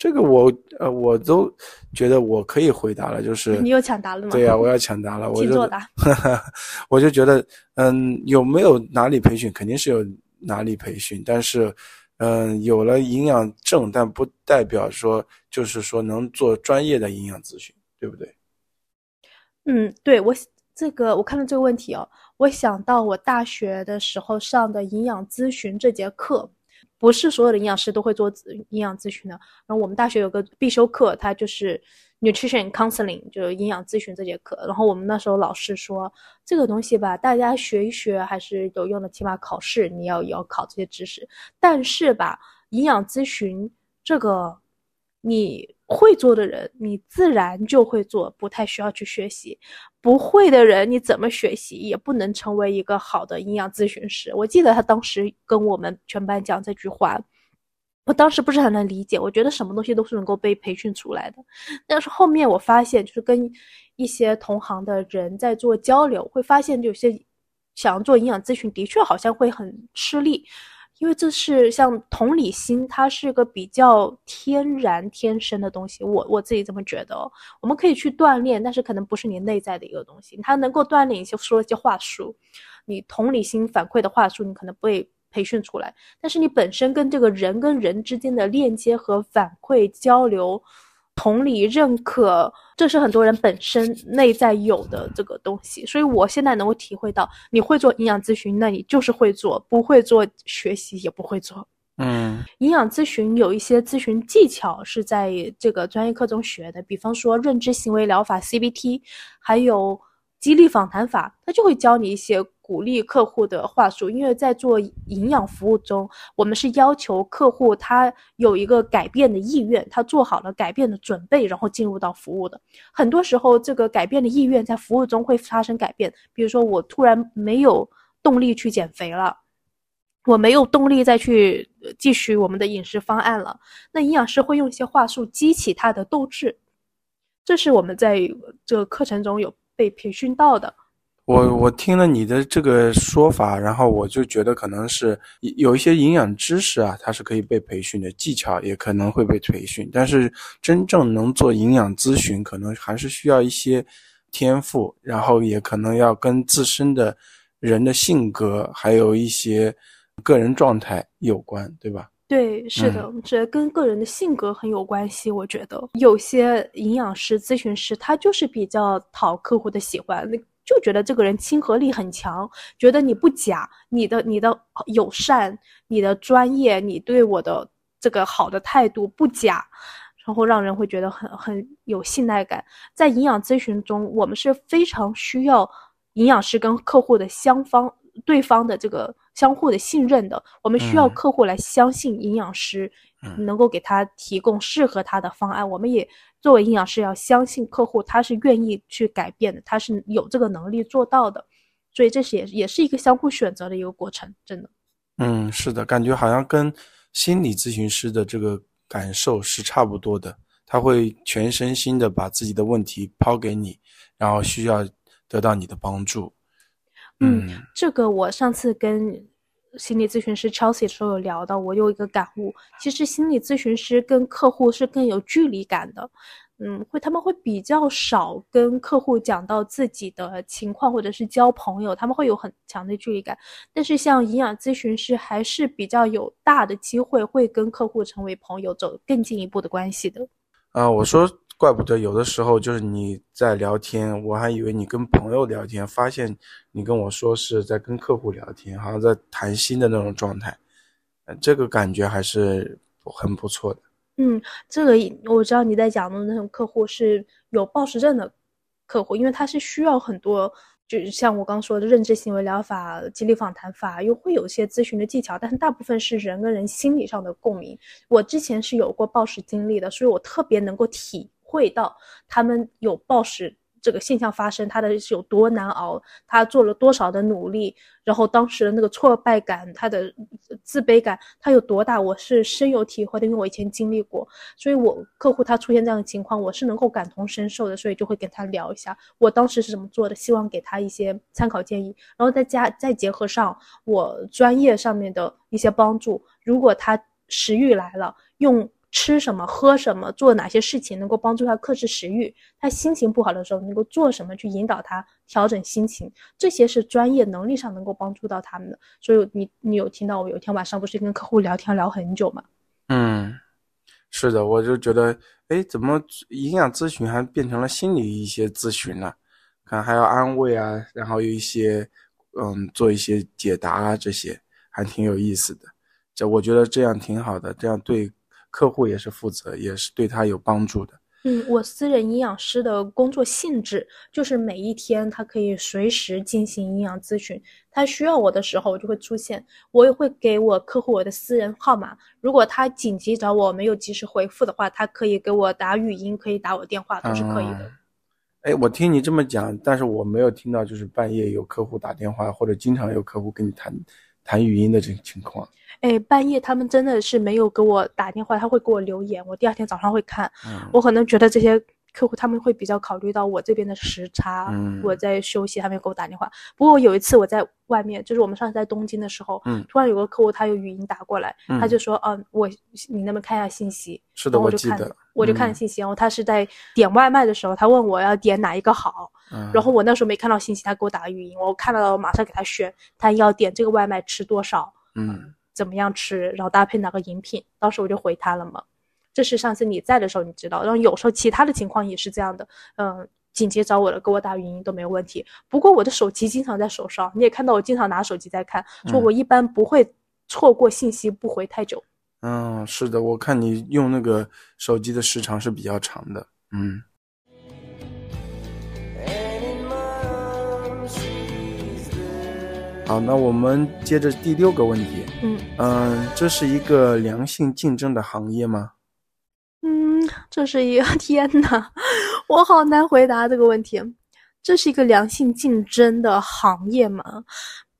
这个我呃我都觉得我可以回答了，就是你又抢答了吗？对呀，我要抢答了，我就作答。我就觉得，嗯，有没有哪里培训，肯定是有哪里培训，但是，嗯，有了营养证，但不代表说就是说能做专业的营养咨询，对不对？嗯，对我这个我看到这个问题哦，我想到我大学的时候上的营养咨询这节课，不是所有的营养师都会做营养咨询的。然后我们大学有个必修课，它就是 nutrition counseling，就是营养咨询这节课。然后我们那时候老师说，这个东西吧，大家学一学还是有用的，起码考试你要要考这些知识。但是吧，营养咨询这个你。会做的人，你自然就会做，不太需要去学习；不会的人，你怎么学习也不能成为一个好的营养咨询师。我记得他当时跟我们全班讲这句话，我当时不是很能理解。我觉得什么东西都是能够被培训出来的，但是后面我发现，就是跟一些同行的人在做交流，会发现有些想要做营养咨询，的确好像会很吃力。因为这是像同理心，它是个比较天然天生的东西，我我自己这么觉得。我们可以去锻炼，但是可能不是你内在的一个东西。它能够锻炼一些说一些话术，你同理心反馈的话术，你可能不会培训出来。但是你本身跟这个人跟人之间的链接和反馈交流。同理、认可，这是很多人本身内在有的这个东西，所以我现在能够体会到，你会做营养咨询，那你就是会做；不会做，学习也不会做。嗯，营养咨询有一些咨询技巧是在这个专业课中学的，比方说认知行为疗法 （CBT），还有激励访谈法，他就会教你一些。鼓励客户的话术，因为在做营养服务中，我们是要求客户他有一个改变的意愿，他做好了改变的准备，然后进入到服务的。很多时候，这个改变的意愿在服务中会发生改变。比如说，我突然没有动力去减肥了，我没有动力再去继续我们的饮食方案了，那营养师会用一些话术激起他的斗志。这是我们在这个课程中有被培训到的。我我听了你的这个说法，然后我就觉得可能是有一些营养知识啊，它是可以被培训的，技巧也可能会被培训，但是真正能做营养咨询，可能还是需要一些天赋，然后也可能要跟自身的人的性格，还有一些个人状态有关，对吧？对，是的，这跟个人的性格很有关系。我觉得有些营养师、咨询师，他就是比较讨客户的喜欢。那就觉得这个人亲和力很强，觉得你不假，你的你的友善，你的专业，你对我的这个好的态度不假，然后让人会觉得很很有信赖感。在营养咨询中，我们是非常需要营养师跟客户的相方对方的这个相互的信任的，我们需要客户来相信营养师。能够给他提供适合他的方案，我们也作为营养师要相信客户，他是愿意去改变的，他是有这个能力做到的，所以这是也也是一个相互选择的一个过程，真的。嗯，是的，感觉好像跟心理咨询师的这个感受是差不多的，他会全身心的把自己的问题抛给你，然后需要得到你的帮助。嗯，这个我上次跟。心理咨询师 Chelsea 的时候有聊到，我有一个感悟，其实心理咨询师跟客户是更有距离感的，嗯，会他们会比较少跟客户讲到自己的情况，或者是交朋友，他们会有很强的距离感。但是像营养咨询师还是比较有大的机会会跟客户成为朋友，走更进一步的关系的。啊，我说。怪不得有的时候就是你在聊天，我还以为你跟朋友聊天，发现你跟我说是在跟客户聊天，好像在谈心的那种状态，这个感觉还是很不错的。嗯，这个我知道你在讲的那种客户是有暴食症的客户，因为他是需要很多。就像我刚说的，认知行为疗法、激励访谈法，又会有一些咨询的技巧，但是大部分是人跟人心理上的共鸣。我之前是有过暴食经历的，所以我特别能够体会到他们有暴食。这个现象发生，他的是有多难熬，他做了多少的努力，然后当时的那个挫败感，他的自卑感，他有多大，我是深有体会的，因为我以前经历过，所以我客户他出现这样的情况，我是能够感同身受的，所以就会跟他聊一下，我当时是怎么做的，希望给他一些参考建议，然后再加再结合上我专业上面的一些帮助，如果他食欲来了，用。吃什么、喝什么、做哪些事情能够帮助他克制食欲，他心情不好的时候能够做什么去引导他调整心情，这些是专业能力上能够帮助到他们的。所以你你有听到我有一天晚上不是跟客户聊天聊很久吗？嗯，是的，我就觉得，哎，怎么营养咨询还变成了心理一些咨询了？看还要安慰啊，然后有一些，嗯，做一些解答啊，这些还挺有意思的。这我觉得这样挺好的，这样对客户也是负责，也是对他有帮助的。嗯，我私人营养师的工作性质就是每一天他可以随时进行营养咨询，他需要我的时候我就会出现，我也会给我客户我的私人号码，如果他紧急找我没有及时回复的话，他可以给我打语音，可以打我电话都是可以的。哎，我听你这么讲，但是我没有听到就是半夜有客户打电话，或者经常有客户跟你谈谈语音的这种情况。哎，半夜他们真的是没有给我打电话，他会给我留言，我第二天早上会看。我可能觉得这些。客户他们会比较考虑到我这边的时差，我在休息，他们给我打电话。不过有一次我在外面，就是我们上次在东京的时候，突然有个客户他有语音打过来，他就说：“嗯，我你能不能看一下信息？”是的，我记得。我就看信息，然后他是在点外卖的时候，他问我要点哪一个好，然后我那时候没看到信息，他给我打语音，我看到了，我马上给他选，他要点这个外卖吃多少，嗯，怎么样吃，然后搭配哪个饮品，当时我就回他了嘛。这是上次你在的时候你知道，然后有时候其他的情况也是这样的，嗯，紧急找我了，给我打语音都没有问题。不过我的手机经常在手上，你也看到我经常拿手机在看，说我一般不会错过信息不回太久。嗯，是的，我看你用那个手机的时长是比较长的，嗯。好，那我们接着第六个问题，嗯嗯，这是一个良性竞争的行业吗？嗯这是一个 天呐，我好难回答这个问题。这是一个良性竞争的行业吗？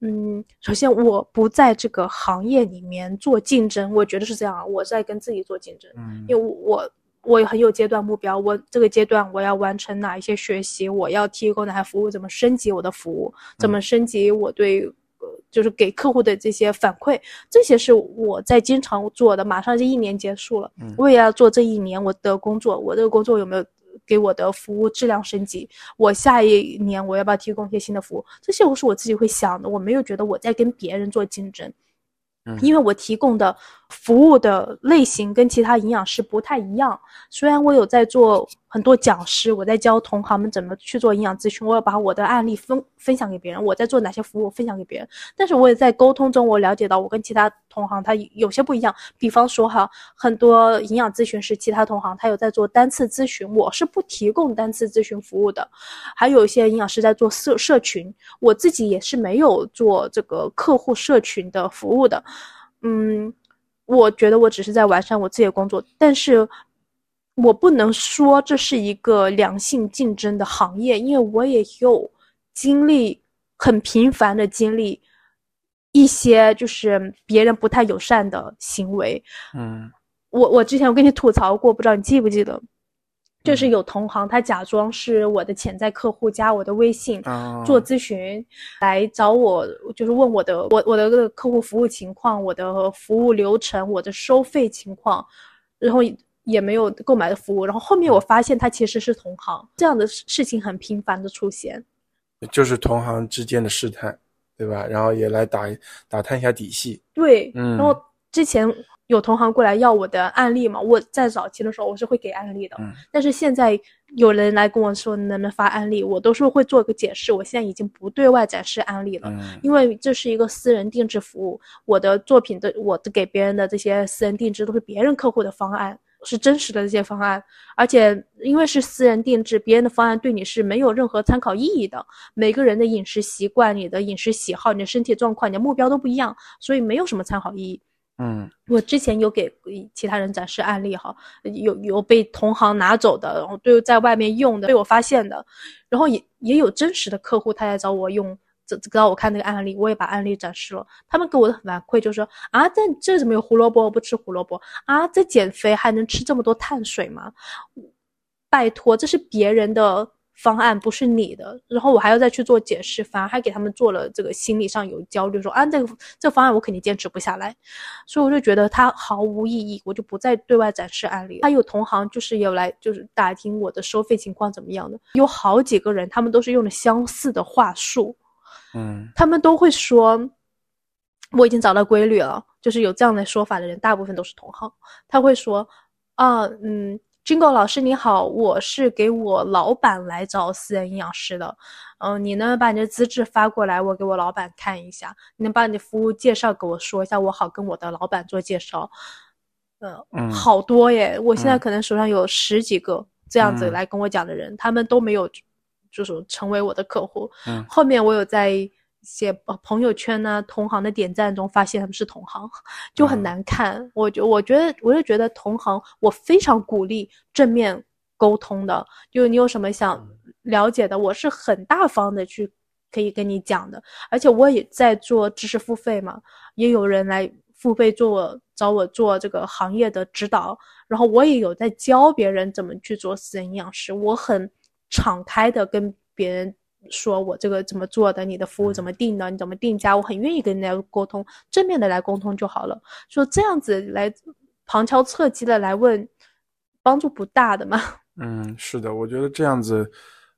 嗯，首先我不在这个行业里面做竞争，我觉得是这样，我在跟自己做竞争。嗯，因为我我很有阶段目标，我这个阶段我要完成哪一些学习，我要提供哪些服务，怎么升级我的服务，怎么升级我对。就是给客户的这些反馈，这些是我在经常做的。马上这一年结束了，我也要做这一年我的工作。我这个工作有没有给我的服务质量升级？我下一年我要不要提供一些新的服务？这些都是我自己会想的。我没有觉得我在跟别人做竞争。因为我提供的服务的类型跟其他营养师不太一样，虽然我有在做很多讲师，我在教同行们怎么去做营养咨询，我要把我的案例分分享给别人，我在做哪些服务分享给别人，但是我也在沟通中，我了解到我跟其他同行他有些不一样，比方说哈，很多营养咨询师其他同行他有在做单次咨询，我是不提供单次咨询服务的，还有一些营养师在做社社群，我自己也是没有做这个客户社群的服务的。嗯，我觉得我只是在完善我自己的工作，但是我不能说这是一个良性竞争的行业，因为我也有经历很频繁的经历一些就是别人不太友善的行为。嗯，我我之前我跟你吐槽过，不知道你记不记得？就是有同行，他假装是我的潜在客户，加我的微信做咨询，来找我，就是问我的我我的客户服务情况，我的服务流程，我的收费情况，然后也没有购买的服务，然后后面我发现他其实是同行，这样的事情很频繁的出现，就是同行之间的试探，对吧？然后也来打打探一下底细，对，嗯，然后之前。有同行过来要我的案例嘛？我在早期的时候我是会给案例的，但是现在有人来跟我说能不能发案例，我都是会做个解释。我现在已经不对外展示案例了，因为这是一个私人定制服务，我的作品的我给别人的这些私人定制都是别人客户的方案，是真实的这些方案，而且因为是私人定制，别人的方案对你是没有任何参考意义的。每个人的饮食习惯、你的饮食喜好、你的身体状况、你的目标都不一样，所以没有什么参考意义。嗯，我之前有给其他人展示案例哈，有有被同行拿走的，然后对在外面用的被我发现的，然后也也有真实的客户他来找我用，这让我看那个案例，我也把案例展示了。他们给我的反馈就是说啊，这这怎么有胡萝卜？我不吃胡萝卜啊！这减肥还能吃这么多碳水吗？拜托，这是别人的方案不是你的，然后我还要再去做解释，反而还给他们做了这个心理上有焦虑，说啊这个这个方案我肯定坚持不下来，所以我就觉得它毫无意义，我就不再对外展示案例。还有同行就是有来就是打听我的收费情况怎么样的，有好几个人他们都是用的相似的话术，嗯他们都会说我已经找到规律了，就是有这样的说法的人，大部分都是同行，他会说啊嗯。Jingle 老师你好，我是给我老板来找私人营养师的，嗯，你呢把你的资质发过来，我给我老板看一下，你能把你的服务介绍给我说一下，我好跟我的老板做介绍。呃，嗯。好多耶，我现在嗯。可能手上有十几个这样子嗯。来跟我讲的人，他们都没有就是成为我的客户。嗯。后面我有在一些呃朋友圈呢、同行的点赞中发现他们是同行，就很嗯难看。我就我觉得，我就觉得同行，我非常鼓励正面沟通的。就你有什么想了解的，我是很大方的去可以跟你讲的。而且我也在做知识付费嘛，也有人来付费做我找我做这个行业的指导，然后我也有在教别人怎么去做私人营养师，我很敞开的跟别人说我这个怎么做的，你的服务怎么定的，你怎么定价，我很愿意跟人家沟通，正面的来沟通就好了。说这样子来旁敲侧击的来问，帮助不大的嘛。嗯，是的，我觉得这样子，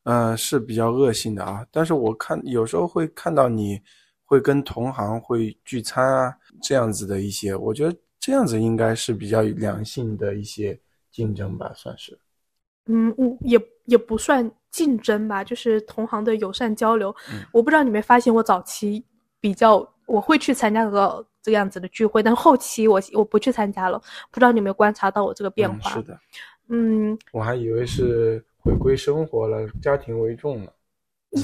呃，是比较恶性的啊。但是我看有时候会看到你会跟同行会聚餐啊，这样子的一些，我觉得这样子应该是比较良性的一些竞争吧，算是。嗯，我也也不算竞争吧，就是同行的友善交流。嗯我不知道你没发现，我早期比较我会去参加个这样子的聚会，但后期我我不去参加了。不知道你有没有观察到我这个变化？嗯是的，嗯，我还以为是回归生活了，家庭为重了。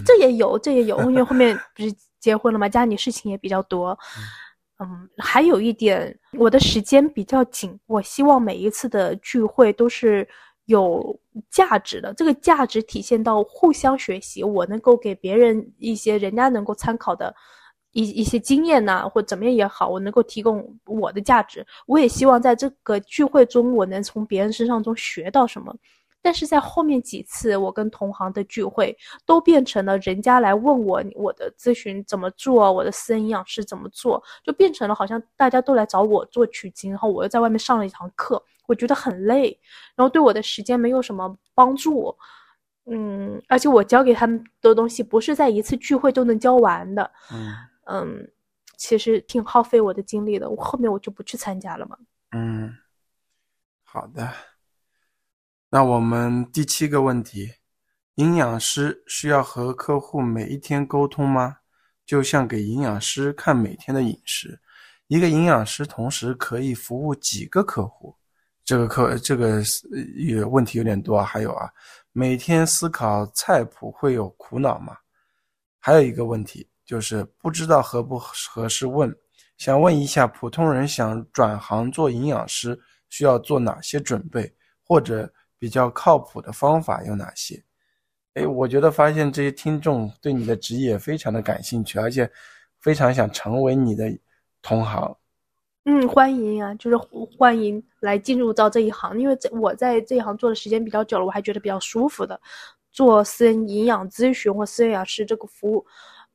这也有，这也有，因为后面不是结婚了嘛，家里事情也比较多。嗯，还有一点，我的时间比较紧，我希望每一次的聚会都是有价值的。这个价值体现到互相学习，我能够给别人一些人家能够参考的一一些经验呐、或怎么样也好，我能够提供我的价值。我也希望在这个聚会中，我能从别人身上中学到什么。但是在后面几次我跟同行的聚会，都变成了人家来问我我的咨询怎么做，我的私人营养师怎么做，就变成了好像大家都来找我做取经，然后我又在外面上了一堂课，我觉得很累，然后对我的时间没有什么帮助。嗯，而且我教给他们的东西不是在一次聚会就能教完的，嗯嗯，其实挺耗费我的精力的。我后面我就不去参加了嘛。嗯，好的。那我们第七个问题，营养师需要和客户每一天沟通吗？就像给营养师看每天的饮食，一个营养师同时可以服务几个客户？这个客这个呃有问题有点多啊。还有啊，每天思考菜谱会有苦恼吗？还有一个问题就是不知道合不合适问，想问一下普通人想转行做营养师需要做哪些准备，或者比较靠谱的方法有哪些？哎，我觉得发现这些听众对你的职业非常的感兴趣，而且非常想成为你的同行。嗯，欢迎啊，就是欢迎来进入到这一行，因为这我在这一行做的时间比较久了，我还觉得比较舒服的。做私人营养咨询或私人营养师这个服务，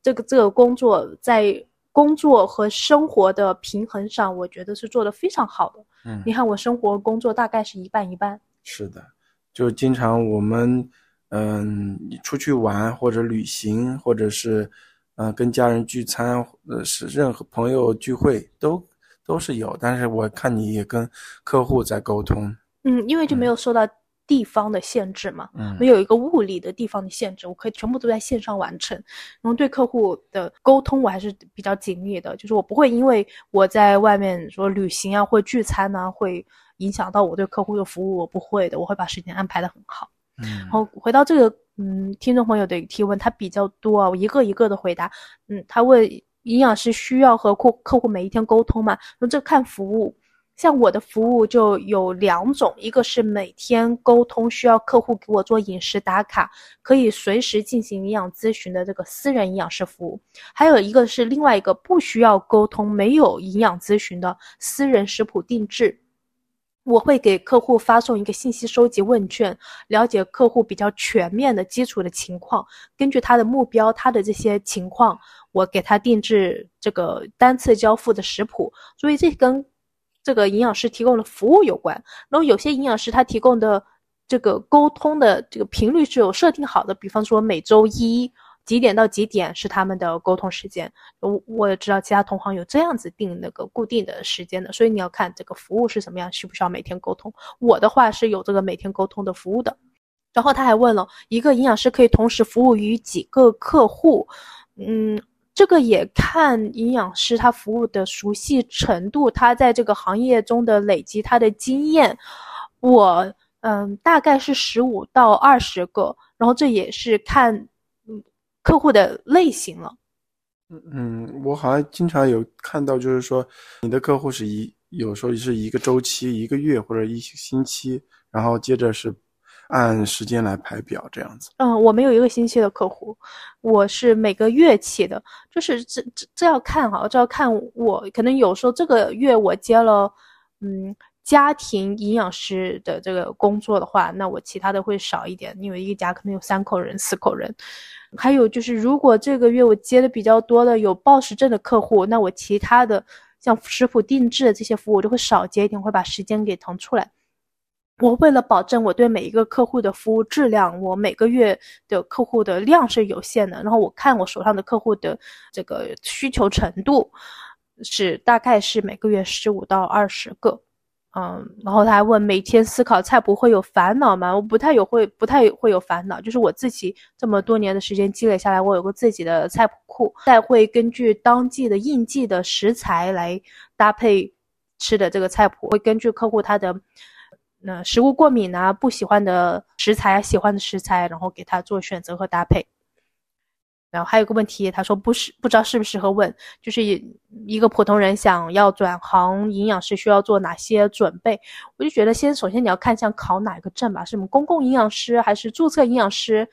这个这个工作在工作和生活的平衡上，我觉得是做的非常好的。嗯你看我生活工作大概是一半一半。是的，就经常我们嗯出去玩或者旅行，或者是嗯、呃跟家人聚餐，呃是任何朋友聚会都都是有。但是我看你也跟客户在沟通，嗯，因为就没有受到地方的限制嘛，嗯没有一个物理的地方的限制，我可以全部都在线上完成。然后对客户的沟通我还是比较紧密的，就是我不会因为我在外面说旅行啊或聚餐啊、会影响到我对客户的服务，我不会的，我会把时间安排的很好。嗯然后回到这个，嗯，听众朋友的提问，他比较多啊，我一个一个的回答。嗯，他问营养师需要和客客户每一天沟通吗？那这看服务，像我的服务就有两种，一个是每天沟通，需要客户给我做饮食打卡，可以随时进行营养咨询的这个私人营养师服务；还有一个是另外一个不需要沟通、没有营养咨询的私人食谱定制。我会给客户发送一个信息收集问卷，了解客户比较全面的基础的情况，根据他的目标，他的这些情况，我给他定制这个单次交付的食谱。所以这跟这个营养师提供的服务有关。然后有些营养师他提供的这个沟通的这个频率是有设定好的，比方说每周一。几点到几点是他们的沟通时间？我我也知道其他同行有这样子定那个固定的时间的，所以你要看这个服务是什么样，需不需要每天沟通。我的话是有这个每天沟通的服务的。然后他还问了一个营养师可以同时服务于几个客户？嗯，这个也看营养师他服务的熟悉程度，他在这个行业中的累积他的经验。我嗯大概是十五到二十个，然后这也是看。客户的类型了，嗯我好像经常有看到，就是说你的客户是一，有时候是一个周期，一个月或者一星期，然后接着是按时间来排表这样子。嗯，我没有一个星期的客户，我是每个月起的，就是这这这要看哈，这要看我可能有时候这个月我接了，嗯。家庭营养师的这个工作的话，那我其他的会少一点，因为一家可能有三口人、四口人。还有就是，如果这个月我接的比较多的有暴食症的客户，那我其他的像食谱定制的这些服务我就会少接一点，会把时间给腾出来。我为了保证我对每一个客户的服务质量，我每个月的客户的量是有限的，然后我看我手上的客户的这个需求程度，是大概是每个月十五到二十个。嗯，然后他还问每天思考菜谱会有烦恼吗？我不太有会，不太会有烦恼。就是我自己这么多年的时间积累下来，我有个自己的菜谱库，再会根据当季的应季的食材来搭配吃的这个菜谱，会根据客户他的那食物过敏啊、不喜欢的食材、喜欢的食材，然后给他做选择和搭配。然后还有个问题，他说不是不知道适不适合问，就是一个普通人想要转行营养师需要做哪些准备？我就觉得先首先你要看想考哪个证吧，是什么公共营养师还是注册营养师？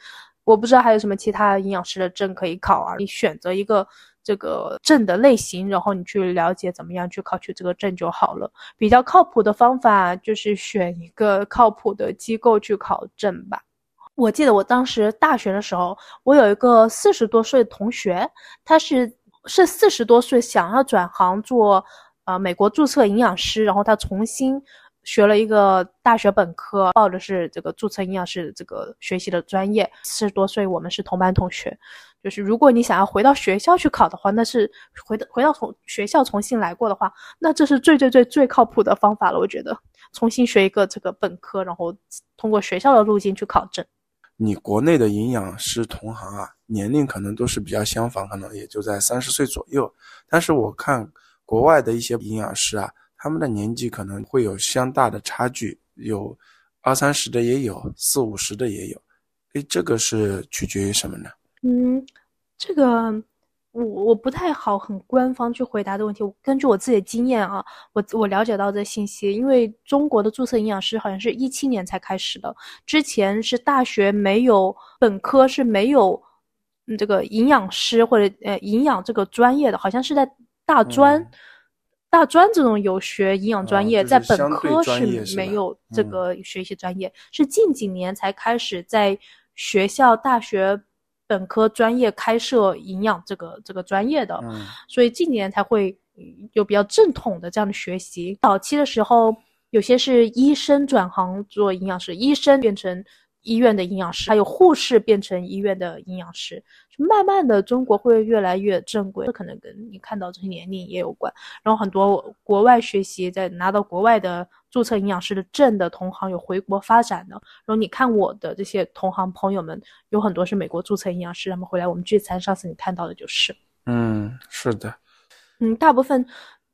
我不知道还有什么其他营养师的证可以考啊。你选择一个这个证的类型，然后你去了解怎么样去考取这个证就好了。比较靠谱的方法就是选一个靠谱的机构去考证吧。我记得我当时大学的时候，我有一个四十多岁的同学，他是是四十多岁想要转行做，呃，美国注册营养师，然后他重新学了一个大学本科，报的是这个注册营养师这个学习的专业。四十多岁，我们是同班同学，就是如果你想要回到学校去考的话，那是回到回到从学校重新来过的话，那这是最最最最靠谱的方法了。我觉得重新学一个这个本科，然后通过学校的路径去考证。你国内的营养师同行啊，年龄可能都是比较相仿，可能也就在三十岁左右。但是我看国外的一些营养师啊，他们的年纪可能会有相大的差距，有二三十的也有，四五十的也有。诶，这个是取决于什么呢？嗯，这个。我我不太好很官方去回答的问题。我根据我自己的经验啊，我我了解到这信息，因为中国的注册营养师好像是一七年才开始的，之前是大学没有本科是没有这个营养师或者呃营养这个专业的，好像是在大专，大专这种有学营养专业，在本科是没有这个学习专业，是近几年才开始在学校大学。本科专业开设营养这个这个专业的，所以近年才会有比较正统的这样的学习。早期的时候，有些是医生转行做营养师，医生变成。医院的营养师，还有护士变成医院的营养师，慢慢的中国会越来越正规，这可能跟你看到这些年龄也有关。然后很多国外学习，在拿到国外的注册营养师的证的同行有回国发展的。然后你看我的这些同行朋友们，有很多是美国注册营养师，他们回来我们聚餐，上次你看到的就是。嗯，是的。嗯，大部分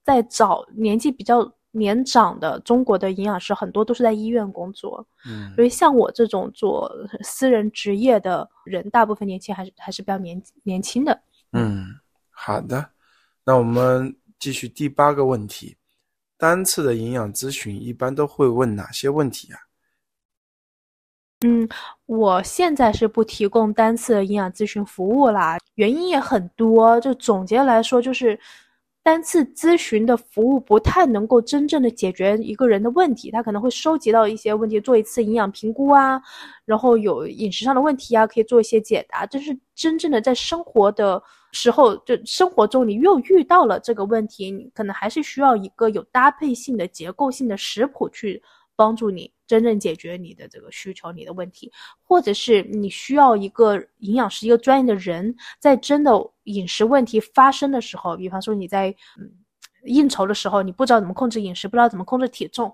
在找年纪比较。年长的中国的营养师很多都是在医院工作，嗯，所以像我这种做私人职业的人，大部分年轻还是还是比较年年轻的。嗯，好的，那我们继续第八个问题：单次的营养咨询一般都会问哪些问题啊？嗯，我现在是不提供单次的营养咨询服务啦，原因也很多，就总结来说就是。单次咨询的服务不太能够真正的解决一个人的问题，他可能会收集到一些问题，做一次营养评估啊，然后有饮食上的问题啊，可以做一些解答。但是真正的在生活的时候，就生活中你又遇到了这个问题，你可能还是需要一个有搭配性的、结构性的食谱去帮助你真正解决你的这个需求、你的问题，或者是你需要一个营养师、一个专业的人，在真的。饮食问题发生的时候，比方说你在嗯应酬的时候，你不知道怎么控制饮食，不知道怎么控制体重，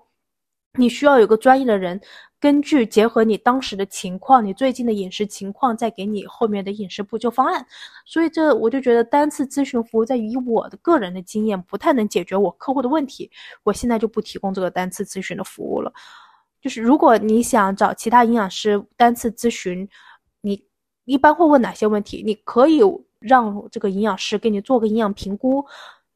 你需要有个专业的人，根据结合你当时的情况，你最近的饮食情况，再给你后面的饮食补救方案。所以这我就觉得单次咨询服务，在于我的个人的经验，不太能解决我客户的问题。我现在就不提供这个单次咨询的服务了。就是如果你想找其他营养师单次咨询，你一般会问哪些问题？你可以。让这个营养师给你做个营养评估，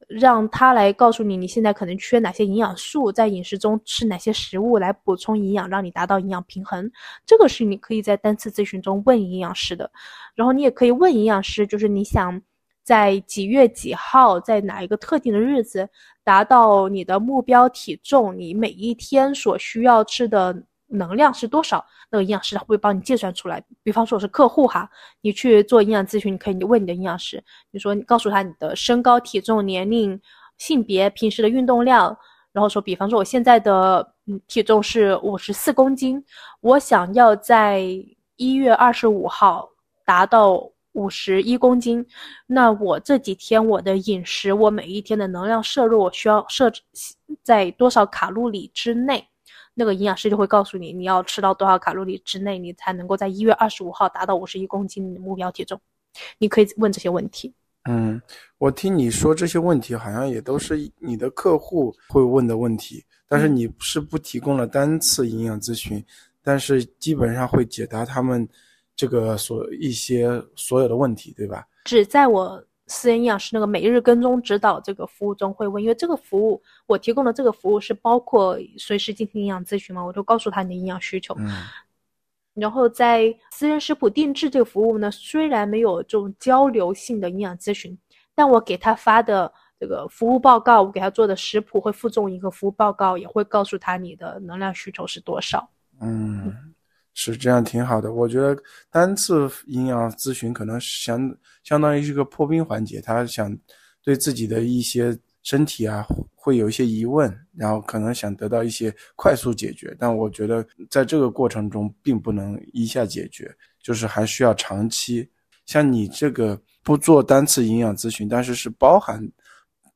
让他来告诉你你现在可能缺哪些营养素，在饮食中吃哪些食物来补充营养，让你达到营养平衡。这个是你可以在单次咨询中问营养师的。然后你也可以问营养师，就是你想在几月几号，在哪一个特定的日子达到你的目标体重，你每一天所需要吃的。能量是多少？那个营养师他会帮你计算出来。比方说我是客户哈，你去做营养咨询，你可以问你的营养师，你说你告诉他你的身高、体重、年龄、性别、平时的运动量，然后说，比方说我现在的嗯体重是五十四公斤，我想要在一月二十五号达到五十一公斤，那我这几天我的饮食，我每一天的能量摄入，我需要设在多少卡路里之内？那个营养师就会告诉你，你要吃到多少卡路里之内，你才能够在一月二十五号达到五十一公斤的目标体重。你可以问这些问题。嗯，我听你说这些问题，好像也都是你的客户会问的问题，但是你是不提供了单次营养咨询，但是基本上会解答他们这个所一些所有的问题，对吧？只在我。私人营养师那个每日跟踪指导这个服务中会问，因为这个服务我提供的这个服务是包括随时进行营养咨询嘛，我就告诉他你的营养需求。嗯。然后在私人食谱定制这个服务呢，虽然没有这种交流性的营养咨询，但我给他发的这个服务报告，我给他做的食谱会附送一个服务报告，也会告诉他你的能量需求是多少。嗯。是这样挺好的，我觉得单次营养咨询可能相相当于是个破冰环节，他想对自己的一些身体啊会有一些疑问，然后可能想得到一些快速解决，但我觉得在这个过程中并不能一下解决，就是还需要长期。像你这个不做单次营养咨询，但是是包含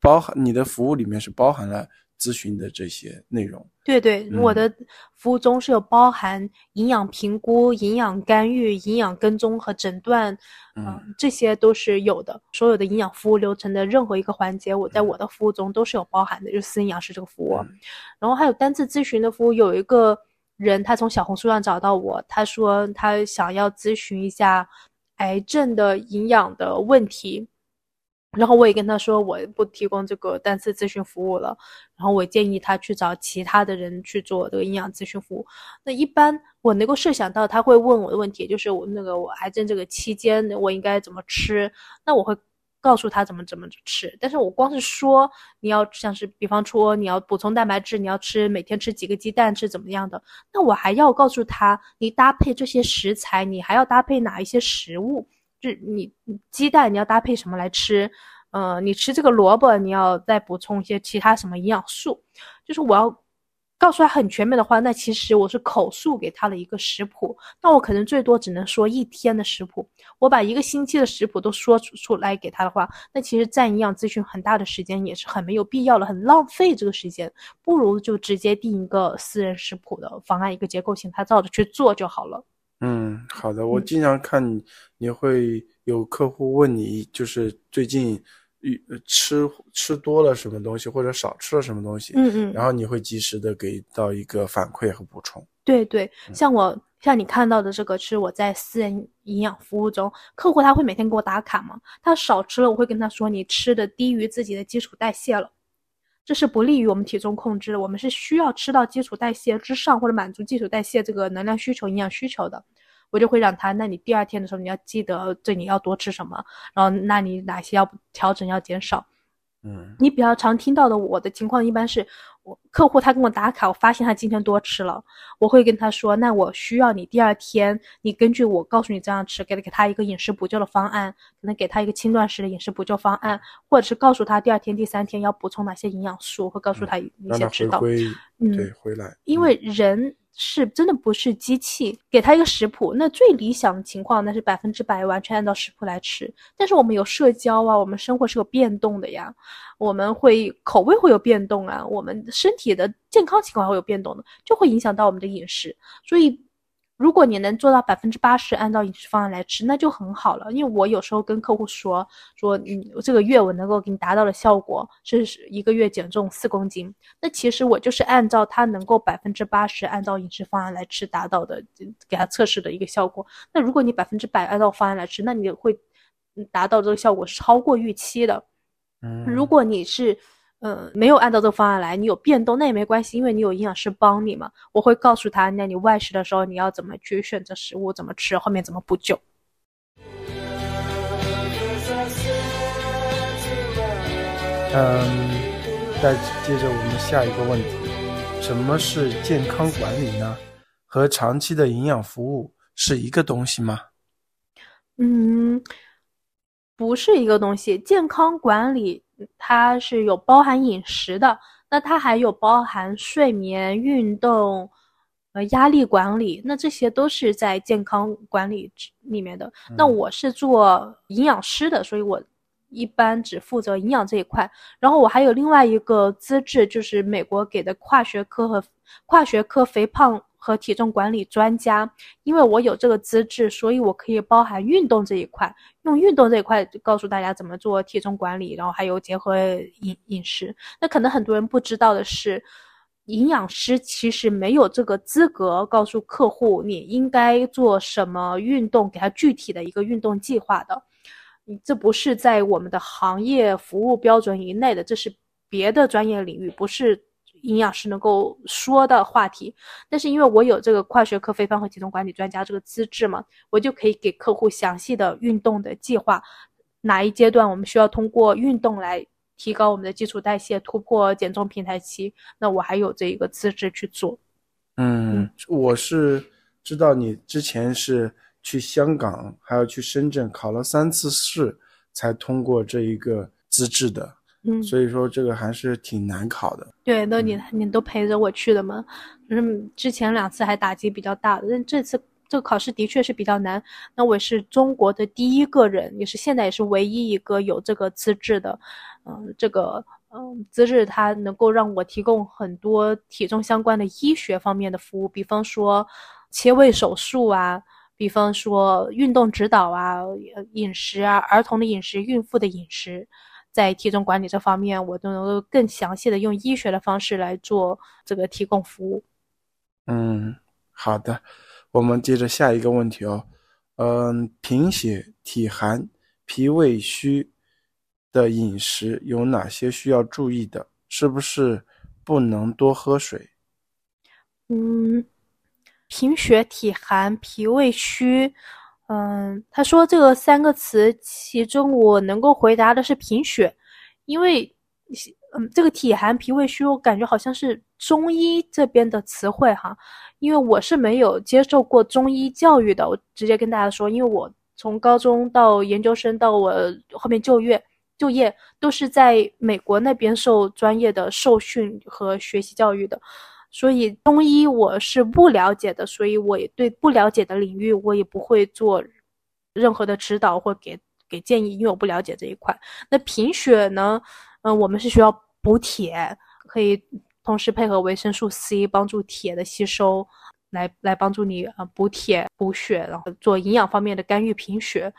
包含你的服务里面是包含了。咨询的这些内容，对对，我的服务中是有包含营养评估、营养干预、营养跟踪和诊断，嗯，这些都是有的。所有的营养服务流程的任何一个环节，我在我的服务中都是有包含的，就是私营养师这个服务。然后还有单次咨询的服务，有一个人他从小红书上找到我，他说他想要咨询一下癌症的营养的问题。然后我也跟他说，我不提供这个单次咨询服务了。然后我建议他去找其他的人去做这个营养咨询服务。那一般我能够设想到他会问我的问题，就是我那个我癌症这个期间我应该怎么吃？那我会告诉他怎么怎么吃。但是我光是说你要像是比方说你要补充蛋白质，你要吃每天吃几个鸡蛋是怎么样的？那我还要告诉他你搭配这些食材，你还要搭配哪一些食物？就你鸡蛋你要搭配什么来吃？呃，你吃这个萝卜，你要再补充一些其他什么营养素？就是我要告诉他很全面的话，那其实我是口述给他的一个食谱，那我可能最多只能说一天的食谱。我把一个星期的食谱都说出出来给他的话，那其实占营养咨询很大的时间，也是很没有必要了，很浪费这个时间。不如就直接定一个私人食谱的方案，一个结构性，他照着去做就好了。嗯，好的。我经常看你，你会有客户问你，就是最近，吃吃多了什么东西，或者少吃了什么东西，嗯嗯，然后你会及时的给到一个反馈和补充。对对，像我像你看到的这个，是我在私人营养服务中，客户他会每天给我打卡嘛，他少吃了，我会跟他说，你吃的低于自己的基础代谢了，这是不利于我们体重控制的。我们是需要吃到基础代谢之上，或者满足基础代谢这个能量需求、营养需求的。我就会让他，那你第二天的时候你要记得，对你要多吃什么，然后那你哪些要调整要减少，嗯。你比较常听到的，我的情况一般是我客户他跟我打卡，我发现他今天多吃了，我会跟他说，那我需要你第二天，你根据我告诉你这样吃，给给他一个饮食补救的方案，可能给他一个轻断食的饮食补救方案，或者是告诉他第二天、第三天要补充哪些营养素，会告诉他一些指导。回归，嗯对，回来，因为人是真的不是机器，给他一个食谱，那最理想的情况那是百分之百完全按照食谱来吃。但是我们有社交啊，我们生活是有变动的呀，我们会口味会有变动啊，我们身体的健康情况会有变动的，就会影响到我们的饮食。所以，如果你能做到百分之八十按照饮食方案来吃，那就很好了。因为我有时候跟客户说说，你，这个月我能够给你达到的效果是一个月减重四公斤，那其实我就是按照他能够百分之八十按照饮食方案来吃达到的，给他测试的一个效果。那如果你百分之百按照方案来吃，那你会嗯达到这个效果是超过预期的。嗯，如果你是呃没有按照这个方案来，你有变动，那也没关系，因为你有营养师帮你嘛。我会告诉他，那你外食的时候你要怎么去选择食物，怎么吃，后面怎么补救。嗯，再接着我们下一个问题，什么是健康管理呢？和长期的营养服务是一个东西吗？嗯，不是一个东西。健康管理它是有包含饮食的，那它还有包含睡眠、运动、呃压力管理，那这些都是在健康管理里面的。那嗯我是做营养师的，所以我一般只负责营养这一块。然后我还有另外一个资质，就是美国给的跨学科和跨学科肥胖和体重管理专家。因为我有这个资质，所以我可以包含运动这一块，用运动这一块告诉大家怎么做体重管理，然后还有结合饮饮食。那可能很多人不知道的是，营养师其实没有这个资格告诉客户你应该做什么运动，给他具体的一个运动计划的。这不是在我们的行业服务标准以内的，这是别的专业领域，不是营养师能够说的话题。但是因为我有这个跨学科肥胖和体重管理专家这个资质嘛，我就可以给客户详细的运动的计划，哪一阶段我们需要通过运动来提高我们的基础代谢，突破减重平台期，那我还有这一个资质去做。嗯，我是知道你之前是去香港，还有去深圳考了三次试，才通过这一个资质的，嗯，所以说这个还是挺难考的。对，那你你都陪着我去的嘛，就是之前两次还打击比较大的，但这次这个考试的确是比较难。那我是中国的第一个人，也是现在也是唯一一个有这个资质的，嗯、这个嗯、资质它能够让我提供很多体重相关的医学方面的服务，比方说切胃手术啊。比方说运动指导啊、呃饮食啊、儿童的饮食、孕妇的饮食，在体重管理这方面，我都能够更详细的用医学的方式来做这个提供服务。嗯，好的，我们接着下一个问题哦。嗯，贫血、体寒、脾胃虚的饮食有哪些需要注意的？是不是不能多喝水？嗯，贫血、体寒、脾胃虚，嗯，他说这个三个词，其中我能够回答的是贫血，因为嗯，这个体寒、脾胃虚，我感觉好像是中医这边的词汇哈，因为我是没有接受过中医教育的，我直接跟大家说，因为我从高中到研究生到我后面就业就业都是在美国那边受专业的受训和学习教育的。所以中医我是不了解的，所以我也对不了解的领域我也不会做任何的指导或给给建议，因为我不了解这一块。那贫血呢，嗯、我们是需要补铁，可以同时配合维生素 C 帮助铁的吸收，来来帮助你呃补铁补血，然后做营养方面的干预贫血。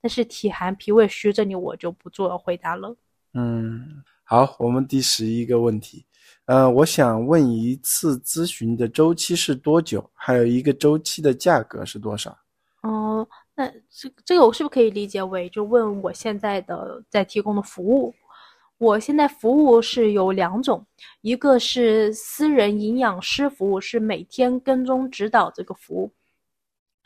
但是体寒、脾胃虚这里我就不做回答了。嗯，好，我们第十一个问题，呃，我想问一次咨询的周期是多久？还有一个周期的价格是多少？哦、那这这个我是不是可以理解为就问我现在的在提供的服务？我现在服务是有两种，一个是私人营养师服务，是每天跟踪指导这个服务；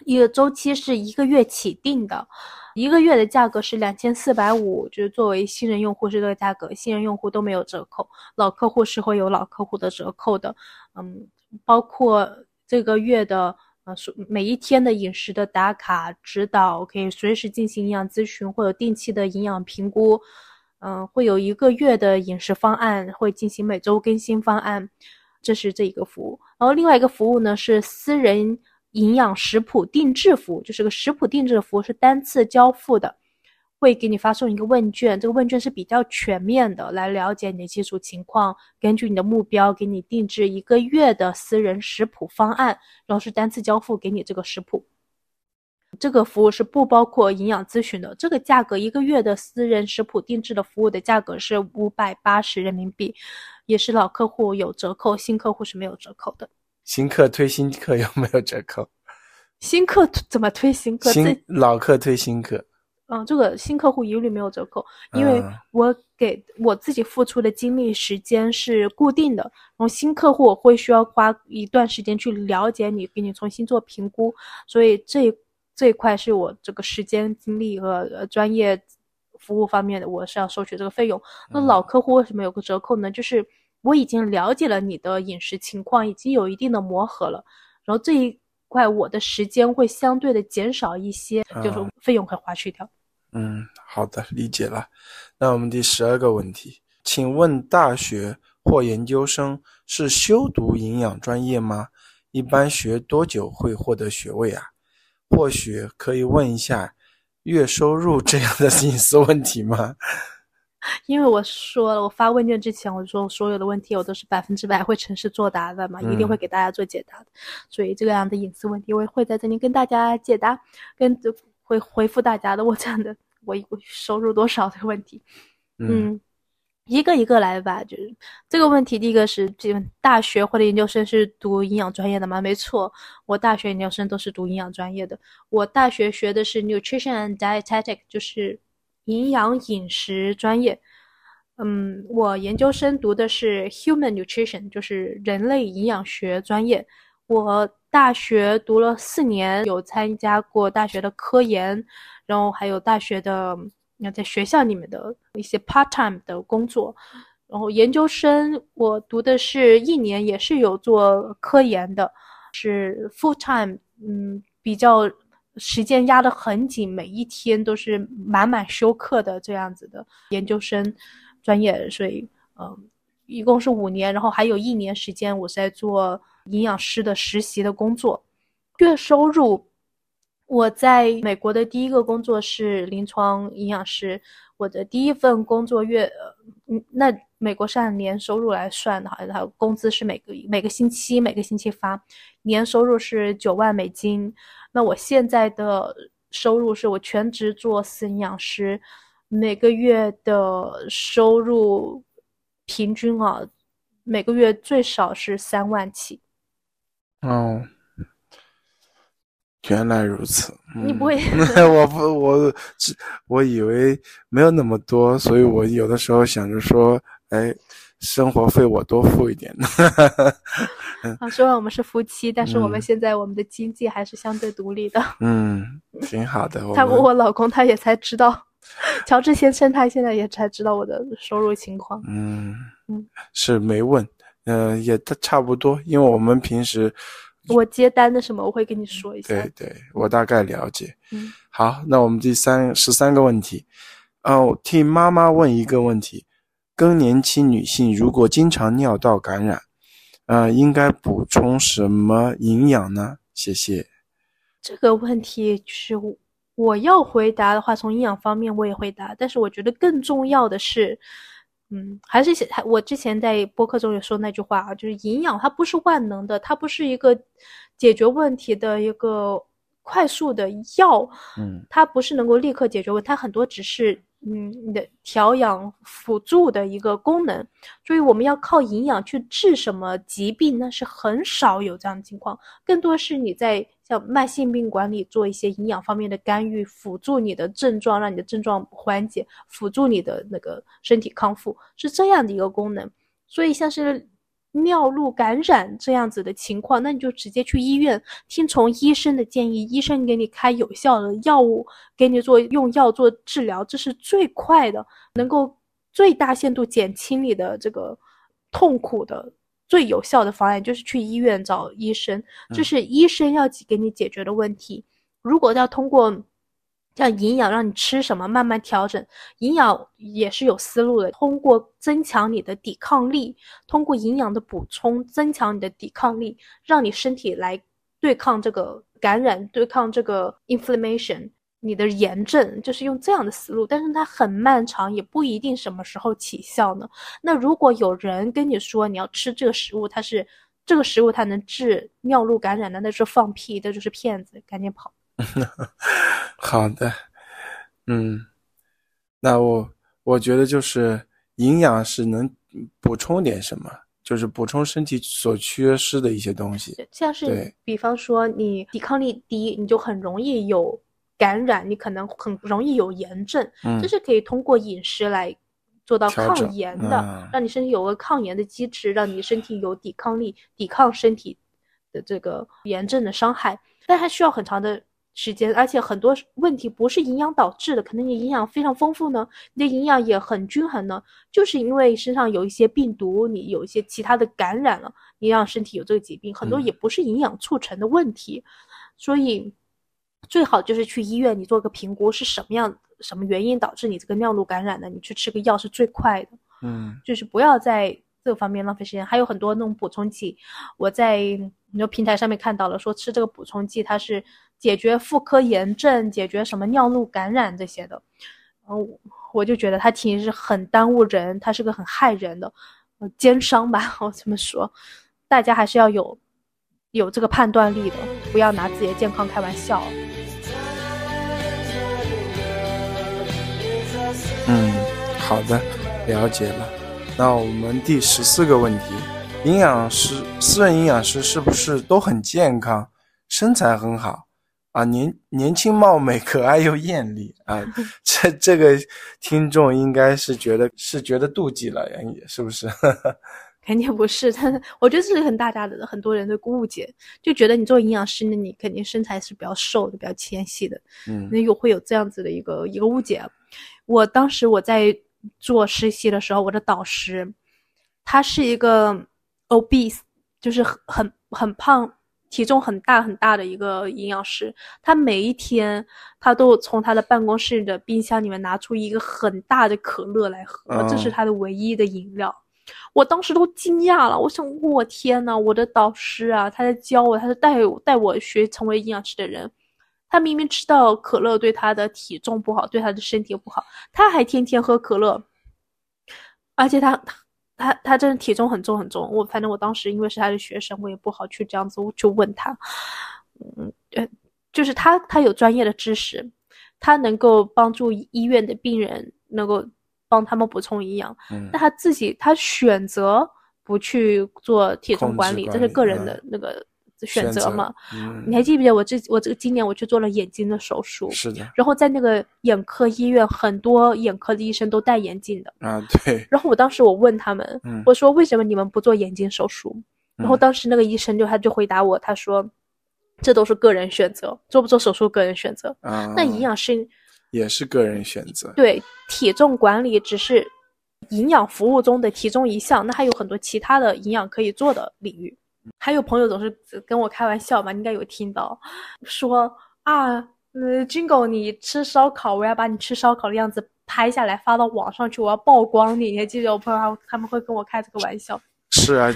一个周期是一个月起订的，一个月的价格是两千四百五，就是作为新人用户是这个价格，新人用户都没有折扣，老客户是会有老客户的折扣的，嗯，包括这个月的呃每一天的饮食的打卡指导，可以随时进行营养咨询或者定期的营养评估，嗯，会有一个月的饮食方案，会进行每周更新方案，这是这一个服务，然后另外一个服务呢是私人。营养食谱定制服务就是个食谱定制的服务，是单次交付的，会给你发送一个问卷，这个问卷是比较全面的，来了解你的基础情况，根据你的目标给你定制一个月的私人食谱方案，然后是单次交付给你这个食谱。这个服务是不包括营养咨询的，这个价格一个月的私人食谱定制的服务的价格是五百八十人民币，也是老客户有折扣，新客户是没有折扣的。新客推新客有没有折扣？新客怎么推新客？新老客推新客。嗯，这个新客户一律没有折扣，因为我给我自己付出的精力时间是固定的。然后新客户我会需要花一段时间去了解你，给你重新做评估，所以这这一块是我这个时间精力和专业服务方面的，我是要收取这个费用。那老客户为什么有个折扣呢？就是。我已经了解了你的饮食情况，已经有一定的磨合了，然后这一块我的时间会相对的减少一些，就是费用会划去掉。嗯，好的，理解了。那我们第十二个问题，请问大学或研究生是修读营养专业吗？一般学多久会获得学位啊？或许可以问一下月收入这样的 隐私问题吗？因为我说了，我发问卷之前我就说所有的问题我都是百分之百会诚实作答的嘛，一定会给大家做解答的，所以这个样的隐私问题我也会在这里跟大家解答，跟会回复大家的。我这样的我我收入多少的问题，嗯，一个一个来吧。就是这个问题，第一个是，这大学或者研究生是读营养专业的吗？没错，我大学研究生都是读营养专业的。我大学学的是 nutrition and dietetic，就是。营养饮食专业，嗯，我研究生读的是 human nutrition，就是人类营养学专业。我大学读了四年，有参加过大学的科研，然后还有大学的要在学校里面的一些 part time 的工作。然后研究生我读的是一年，也是有做科研的，是 full time，嗯，比较。时间压得很紧，每一天都是满满休课的这样子的研究生专业，所以嗯，一共是五年，然后还有一年时间我在做营养师的实习的工作。月收入，我在美国的第一个工作是临床营养师，我的第一份工作月，嗯，那美国是按年收入来算的，好像它工资是每个每个星期每个星期发，年收入是九万美金。那我现在的收入是我全职做私营养师，每个月的收入平均啊，每个月最少是三万起。哦，原来如此。你不会？我不，我只我以为没有那么多，所以我有的时候想着说，哎。生活费我多付一点。啊，虽然我们是夫妻，但是我们现在我们的经济还是相对独立的。嗯，挺好的。他我老公他也才知道，乔治先生他现在也才知道我的收入情况。嗯嗯，是没问，嗯，也差不多，因为我们平时我接单的什么我会跟你说一下。对对，我大概了解。嗯，好，那我们第三十三个问题，哦，替妈妈问一个问题。更年期女性如果经常尿道感染，呃，应该补充什么营养呢？谢谢。这个问题就是我要回答的话，从营养方面我也回答，但是我觉得更重要的是，嗯，还是我之前在播客中有说那句话啊，就是营养它不是万能的，它不是一个解决问题的一个快速的药，嗯，它不是能够立刻解决问题，它很多只是。嗯，你的调养辅助的一个功能，所以我们要靠营养去治什么疾病，那是很少有这样的情况，更多是你在像慢性病管理做一些营养方面的干预，辅助你的症状，让你的症状缓解，辅助你的那个身体康复，是这样的一个功能。所以像是尿路感染这样子的情况，那你就直接去医院，听从医生的建议，医生给你开有效的药物，给你做用药做治疗，这是最快的，能够最大限度减轻你的这个痛苦的最有效的方案，就是去医院找医生，这是医生要给你解决的问题。如果要通过。像营养让你吃什么，慢慢调整。营养也是有思路的，通过增强你的抵抗力，通过营养的补充增强你的抵抗力，让你身体来对抗这个感染，对抗这个 inflammation，你的炎症，就是用这样的思路。但是它很漫长，也不一定什么时候起效呢。那如果有人跟你说你要吃这个食物，它是这个食物它能治尿路感染的，那是放屁，那就是骗子，赶紧跑。好的，嗯，那我我觉得就是营养是能补充点什么，就是补充身体所缺失的一些东西。像是比方说你抵抗力低，你就很容易有感染，你可能很容易有炎症，这是可以通过饮食来做到抗炎的，让你身体有个抗炎的机制，让你身体有抵抗力，抵抗身体的这个炎症的伤害，但它需要很长的。时间，而且很多问题不是营养导致的，可能你营养非常丰富呢，你的营养也很均衡呢，就是因为身上有一些病毒，你有一些其他的感染了，你让身体有这个疾病，很多也不是营养促成的问题，所以最好就是去医院，你做个评估是什么样、什么原因导致你这个尿路感染的，你去吃个药是最快的。嗯，就是不要在这方面浪费时间。还有很多那种补充剂，我在很多平台上面看到了，说吃这个补充剂它是。解决妇科炎症，解决什么尿路感染这些的，然后我就觉得他其实是很耽误人，他是个很害人的，呃，奸商吧，我这么说，大家还是要有有这个判断力的，不要拿自己的健康开玩笑。嗯，好的，了解了。那我们第十四个问题，营养师、私人营养师是不是都很健康，身材很好？啊，年年轻貌美，可爱又艳丽啊！这这个听众应该是觉得是觉得妒忌了是不是？肯定不是，但是我觉得这是很大家的很多人的误解，就觉得你做营养师，那你肯定身材是比较瘦的，比较纤细的，嗯，那有会有这样子的一个一个误解。我当时我在做实习的时候，我的导师他是一个 obese，就是很很很胖。体重很大很大的一个营养师，他每一天他都从他的办公室的冰箱里面拿出一个很大的可乐来喝，这是他的唯一的饮料。我当时都惊讶了，我想，我天呐，我的导师啊，他在教我，他是带带我学成为营养师的人，他明明知道可乐对他的体重不好，对他的身体不好，他还天天喝可乐，而且他他。他他真的体重很重很重，我反正我当时因为是他的学生，我也不好去这样子去问他，嗯呃，就是他他有专业的知识，他能够帮助医院的病人能够帮他们补充营养，嗯，但他自己他选择不去做体重管理，这是个人的那个。选择嘛，你还记不记得我这我这个今年我去做了眼睛的手术，是的。然后在那个眼科医院，很多眼科的医生都戴眼镜的啊，对。然后我当时我问他们，我说为什么你们不做眼睛手术？然后当时那个医生就他就回答我，他说这都是个人选择，做不做手术个人选择。啊，那营养师也是个人选择。对，体重管理只是营养服务中的其中一项，那还有很多其他的营养可以做的领域。还有朋友总是跟我开玩笑嘛，应该有听到，说啊，呃，军狗你吃烧烤，我要把你吃烧烤的样子拍下来发到网上去，我要曝光你。你还记得我朋友他们会跟我开这个玩笑？是啊，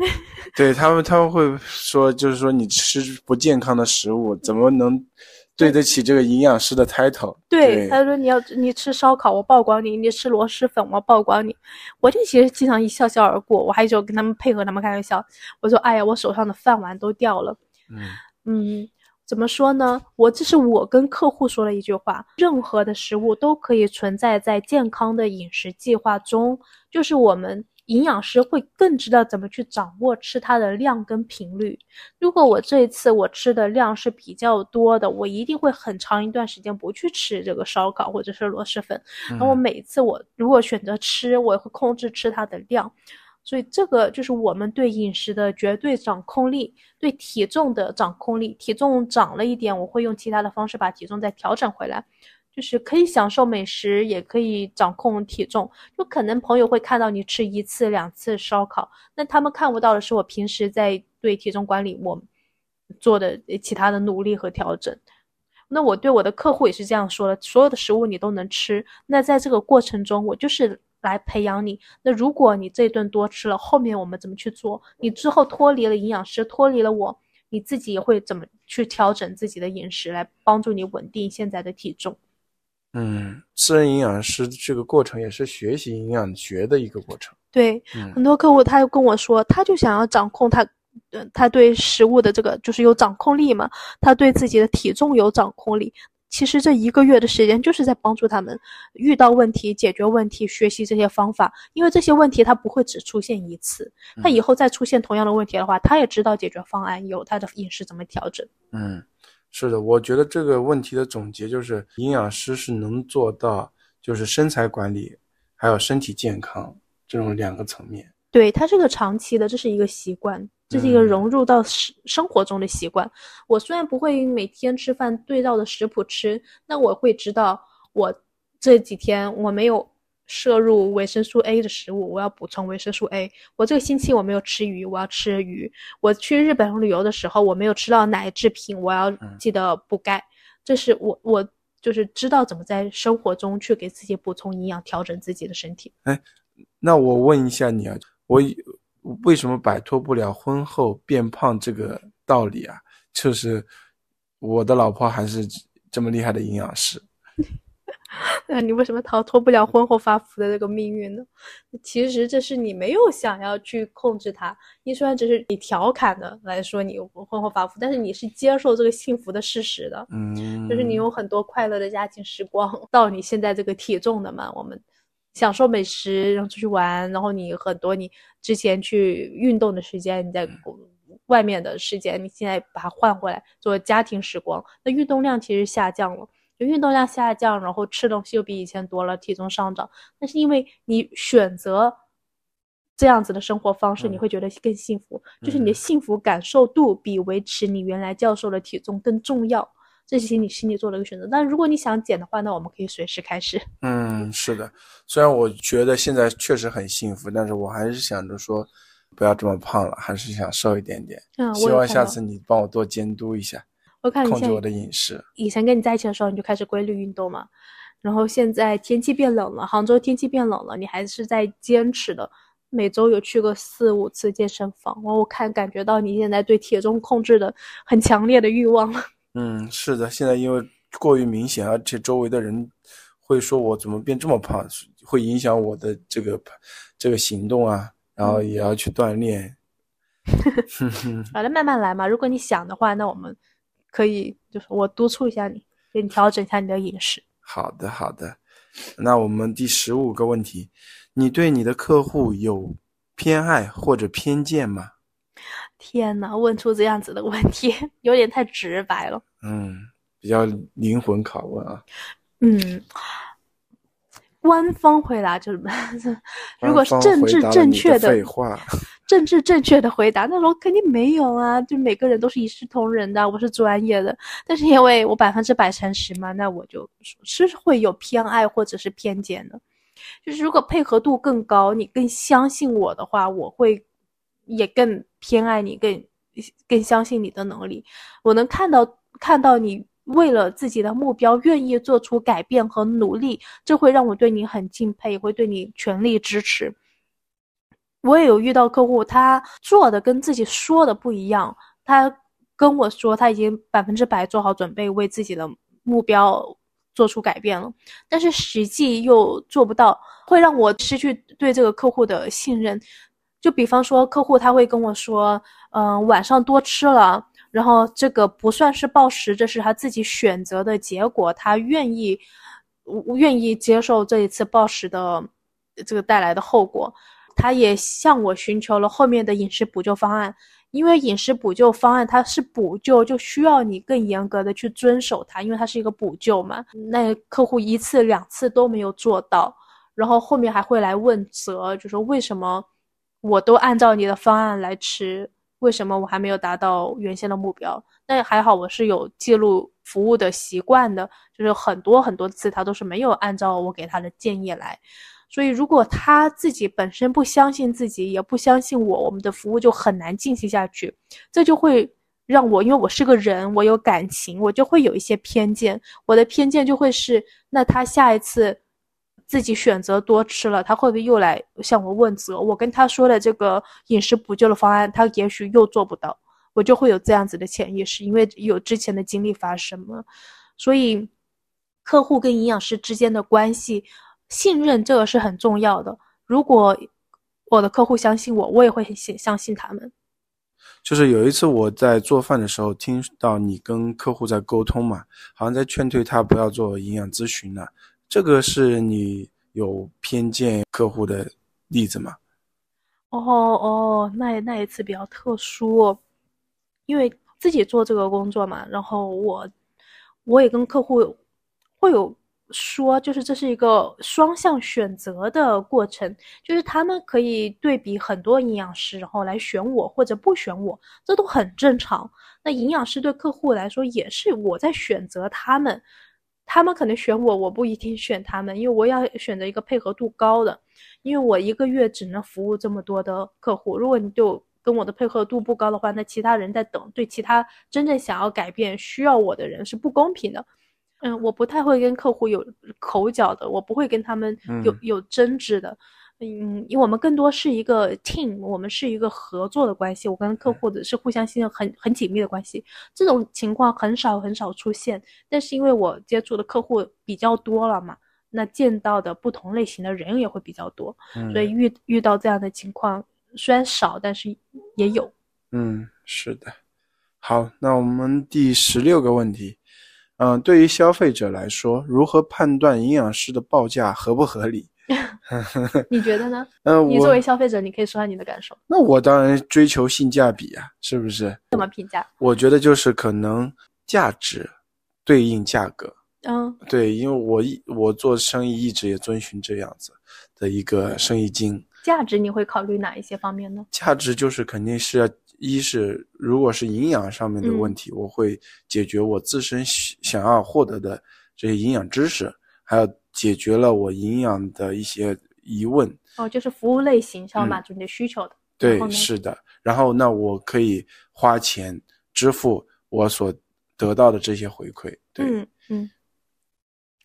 对他们他们会说，就是说你吃不健康的食物，怎么能？对得起这个营养师的 title。对，他说你要你吃烧烤，我曝光你；你吃螺蛳粉，我曝光你。我就其实经常一笑笑而过，我还就跟他们配合他们开玩笑。我说：“哎呀，我手上的饭碗都掉了。”嗯嗯，怎么说呢？我这是我跟客户说了一句话：任何的食物都可以存在在健康的饮食计划中，就是我们。营养师会更知道怎么去掌握吃它的量跟频率。如果我这一次我吃的量是比较多的，我一定会很长一段时间不去吃这个烧烤或者是螺蛳粉。那我每次我如果选择吃，我会控制吃它的量。所以这个就是我们对饮食的绝对掌控力，对体重的掌控力。体重涨了一点，我会用其他的方式把体重再调整回来，就是可以享受美食，也可以掌控体重。就可能朋友会看到你吃一次两次烧烤，那他们看不到的是我平时在对体重管理我做的其他的努力和调整。那我对我的客户也是这样说的：所有的食物你都能吃，那在这个过程中，我就是来培养你。那如果你这顿多吃了，后面我们怎么去做？你之后脱离了营养师，脱离了我，你自己也会怎么去调整自己的饮食，来帮助你稳定现在的体重？嗯，私人营养师这个过程也是学习营养学的一个过程。对，很多客户他又跟我说，他就想要掌控他。嗯，他对食物的这个就是有掌控力嘛，他对自己的体重有掌控力。其实这一个月的时间就是在帮助他们遇到问题、解决问题、学习这些方法。因为这些问题他不会只出现一次，他以后再出现同样的问题的话，他也知道解决方案，有他的饮食怎么调整。嗯，是的，我觉得这个问题的总结就是，营养师是能做到就是身材管理还有身体健康这种两个层面。对，它是个长期的，这是一个习惯。这是一个融入到生生活中的习惯。我虽然不会每天吃饭对照的食谱吃，那我会知道我这几天我没有摄入维生素 A 的食物，我要补充维生素 A。我这个星期我没有吃鱼，我要吃鱼。我去日本旅游的时候，我没有吃到奶制品，我要记得补钙。这是我我就是知道怎么在生活中去给自己补充营养，调整自己的身体。哎，那我问一下你啊，我。为什么摆脱不了婚后变胖这个道理啊？就是我的老婆还是这么厉害的营养师。那你为什么逃脱不了婚后发福的这个命运呢？其实这是你没有想要去控制它。你虽然只是你调侃的来说你婚后发福，但是你是接受这个幸福的事实的。嗯，就是你有很多快乐的家庭时光，到你现在这个体重的嘛，我们。享受美食，然后出去玩，然后你很多你之前去运动的时间，你在外面的时间，你现在把它换回来做家庭时光，那运动量其实下降了，就运动量下降，然后吃东西又比以前多了，体重上涨，那是因为你选择这样子的生活方式，你会觉得更幸福，就是你的幸福感受度比维持你原来教授的体重更重要。这是你心里做了一个选择，但如果你想减的话，那我们可以随时开始。嗯，是的，虽然我觉得现在确实很幸福，但是我还是想着说，不要这么胖了，还是想瘦一点点。嗯，希望下次你帮我多监督一下，我看控制我的饮食。以前跟你在一起的时候，你就开始规律运动嘛，然后现在天气变冷了，杭州天气变冷了，你还是在坚持的，每周有去个四五次健身房。我我看感觉到你现在对体重控制的很强烈的欲望。嗯，是的，现在因为过于明显，而且周围的人会说我怎么变这么胖，会影响我的这个这个行动啊，然后也要去锻炼。好的，慢慢来嘛。如果你想的话，那我们可以就是我督促一下你，给你调整一下你的饮食。好的，好的。那我们第十五个问题，你对你的客户有偏爱或者偏见吗？天呐，问出这样子的问题，有点太直白了。嗯，比较灵魂拷问啊。嗯，官方回答就是，如果是政治正确的废话，政治正确的回答，那我肯定没有啊。就每个人都是一视同仁的，我是专业的。但是因为我百分之百诚实嘛，那我就是会有偏爱或者是偏见的。就是如果配合度更高，你更相信我的话，我会。也更偏爱你，更更相信你的能力。我能看到看到你为了自己的目标愿意做出改变和努力，这会让我对你很敬佩，也会对你全力支持。我也有遇到客户，他做的跟自己说的不一样，他跟我说他已经百分之百做好准备，为自己的目标做出改变了，但是实际又做不到，会让我失去对这个客户的信任。就比方说，客户他会跟我说，嗯，晚上多吃了，然后这个不算是暴食，这是他自己选择的结果，他愿意，愿意接受这一次暴食的这个带来的后果，他也向我寻求了后面的饮食补救方案，因为饮食补救方案它是补救，就需要你更严格的去遵守它，因为它是一个补救嘛。那客户一次两次都没有做到，然后后面还会来问责，就说为什么？我都按照你的方案来吃，为什么我还没有达到原先的目标？那还好我是有记录服务的习惯的，就是很多很多次他都是没有按照我给他的建议来。所以如果他自己本身不相信自己，也不相信我，我们的服务就很难进行下去。这就会让我，因为我是个人，我有感情，我就会有一些偏见。我的偏见就会是，那他下一次自己选择多吃了，他会不会又来向我问责？我跟他说的这个饮食补救的方案，他也许又做不到。我就会有这样子的潜意识，因为有之前的经历发生嘛，所以客户跟营养师之间的关系信任这个是很重要的。如果我的客户相信我，我也会相相信他们。就是有一次我在做饭的时候，听到你跟客户在沟通嘛，好像在劝退他不要做营养咨询了。这个是你有偏见客户的例子吗？哦哦，那那一次比较特殊。因为自己做这个工作嘛，然后我我也跟客户会有说，就是这是一个双向选择的过程，就是他们可以对比很多营养师，然后来选我或者不选我，这都很正常。那营养师对客户来说也是我在选择他们，他们可能选我，我不一定选他们，因为我要选择一个配合度高的，因为我一个月只能服务这么多的客户，如果你就。跟我的配合度不高的话，那其他人在等，对其他真正想要改变、需要我的人是不公平的。嗯，我不太会跟客户有口角的，我不会跟他们有有争执的。嗯，因为我们更多是一个 team，我们是一个合作的关系，我跟客户的是互相信任、很很紧密的关系。这种情况很少很少出现，但是因为我接触的客户比较多了嘛，那见到的不同类型的人也会比较多，所以遇遇到这样的情况。虽然少，但是也有。嗯，是的。好，那我们第十六个问题，嗯，对于消费者来说，如何判断营养师的报价合不合理？你觉得呢？嗯，你作为消费者，你可以说下你的感受。那我当然追求性价比啊，是不是？怎么评价？我觉得就是可能价值对应价格。嗯，对，因为我一我做生意一直也遵循这样子的一个生意经。价值你会考虑哪一些方面呢？价值就是肯定是要，一是如果是营养上面的问题，我会解决我自身想要获得的这些营养知识，还有解决了我营养的一些疑问。哦，就是服务类型是要满足你的需求的。对，是的。然后那我可以花钱支付我所得到的这些回馈。嗯嗯。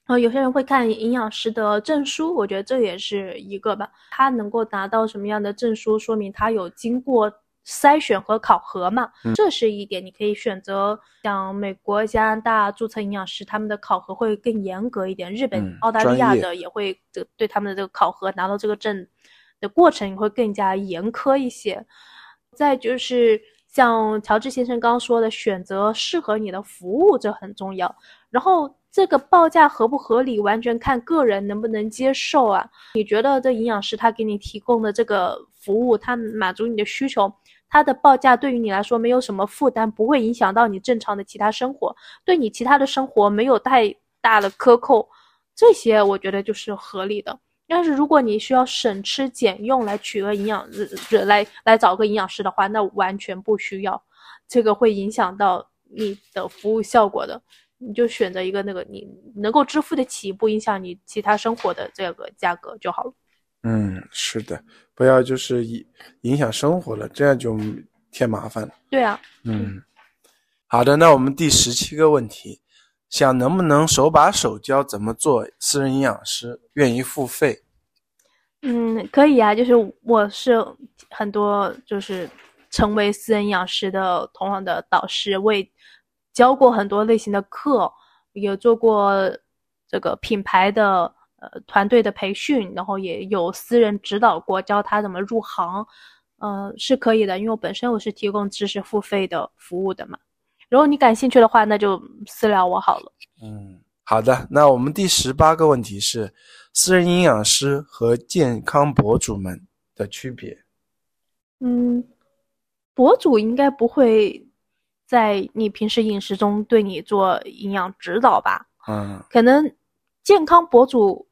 呃，有些人会看营养师的证书，我觉得这也是一个吧。他能够拿到什么样的证书，说明他有经过筛选和考核嘛？这是一点。你可以选择像美国、加拿大注册营养师，他们的考核会更严格一点。日本、澳大利亚的也会对对他们的这个考核拿到这个证的过程也会更加严苛一些。再就是像乔治先生刚刚说的，选择适合你的服务，这很重要。然后。这个报价合不合理，完全看个人能不能接受啊？你觉得这营养师他给你提供的这个服务，他满足你的需求，他的报价对于你来说没有什么负担，不会影响到你正常的其他生活，对你其他的生活没有太大的克扣，这些我觉得就是合理的。但是如果你需要省吃俭用来取个营养，来来找个营养师的话，那完全不需要，这个会影响到你的服务效果的。你就选择一个那个你能够支付得起，不影响你其他生活的这个价格就好了。嗯，是的，不要就是影影响生活了，这样就添麻烦了。对啊。嗯，好的，那我们第十七个问题，想能不能手把手教怎么做私人营养师，愿意付费？嗯，可以啊，就是我是很多就是成为私人营养师的同行的导师为。教过很多类型的课，有做过这个品牌的呃团队的培训，然后也有私人指导过，教他怎么入行，嗯，是可以的，因为我本身我是提供知识付费的服务的嘛。如果你感兴趣的话，那就私聊我好了。嗯，好的。那我们第十八个问题是，私人营养师和健康博主们的区别。嗯，博主应该不会。在你平时饮食中对你做营养指导吧，嗯，可能健康博主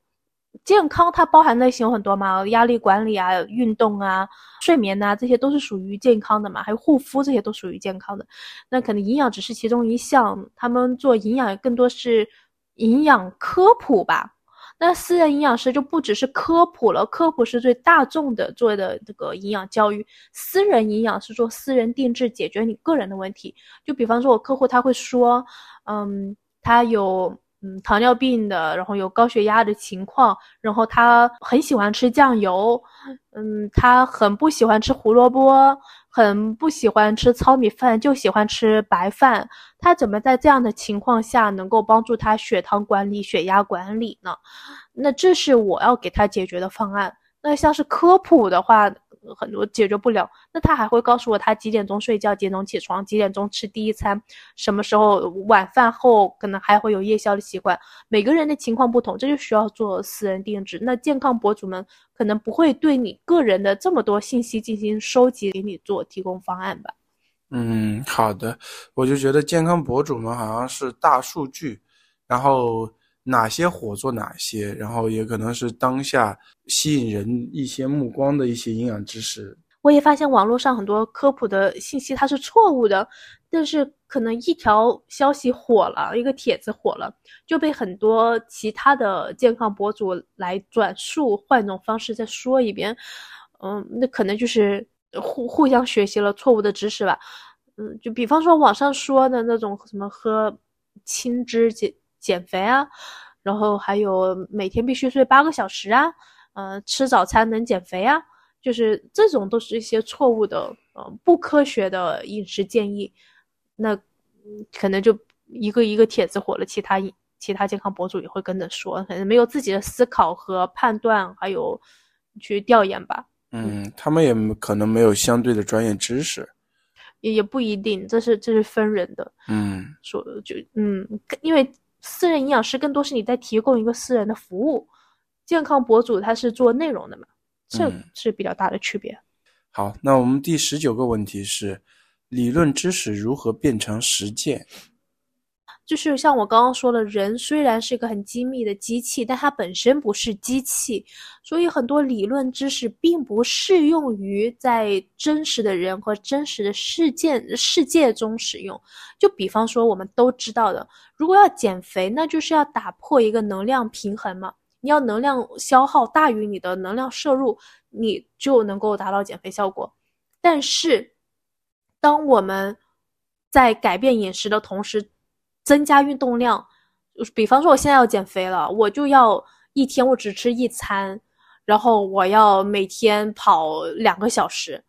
健康它包含类型有很多嘛，压力管理啊、运动啊、睡眠呐，这些都是属于健康的嘛。还有护肤，这些都属于健康的。那可能营养只是其中一项，他们做营养更多是营养科普吧。那私人营养师就不只是科普了，科普是最大众的做的这个营养教育。私人营养是做私人定制，解决你个人的问题。就比方说，我客户他会说，嗯，他有。嗯，糖尿病的，然后有高血压的情况，然后他很喜欢吃酱油，嗯，他很不喜欢吃胡萝卜，很不喜欢吃糙米饭，就喜欢吃白饭。他怎么在这样的情况下能够帮助他血糖管理、血压管理呢？那这是我要给他解决的方案。那像是科普的话。很多解决不了，那他还会告诉我他几点钟睡觉，几点钟起床，几点钟吃第一餐，什么时候晚饭后可能还会有夜宵的习惯。每个人的情况不同，这就需要做私人定制。那健康博主们可能不会对你个人的这么多信息进行收集，给你做提供方案吧。嗯，好的，我就觉得健康博主们好像是大数据，然后。哪些火做哪些，然后也可能是当下吸引人一些目光的一些营养知识。我也发现网络上很多科普的信息它是错误的，但是可能一条消息火了，一个帖子火了，就被很多其他的健康博主来转述，换种方式再说一遍。嗯，那可能就是互互相学习了错误的知识吧。嗯，就比方说网上说的那种什么喝青汁解。减肥啊，然后还有每天必须睡八个小时啊，呃，吃早餐能减肥啊，就是这种都是一些错误的，呃，不科学的饮食建议。那可能就一个一个帖子火了，其他其他健康博主也会跟着说，可能没有自己的思考和判断，还有去调研吧。嗯，他们也可能没有相对的专业知识，也也不一定，这是这是分人的。嗯，说就嗯，因为。私人营养师更多是你在提供一个私人的服务，健康博主他是做内容的嘛，这是比较大的区别。好，那我们第十九个问题是，理论知识如何变成实践？就是像我刚刚说的，人虽然是一个很精密的机器，但它本身不是机器，所以很多理论知识并不适用于在真实的人和真实的事件世界中使用。就比方说，我们都知道的，如果要减肥，那就是要打破一个能量平衡嘛。你要能量消耗大于你的能量摄入，你就能够达到减肥效果。但是，当我们在改变饮食的同时，增加运动量，比方说我现在要减肥了，我就要一天我只吃一餐，然后我要每天跑两个小时。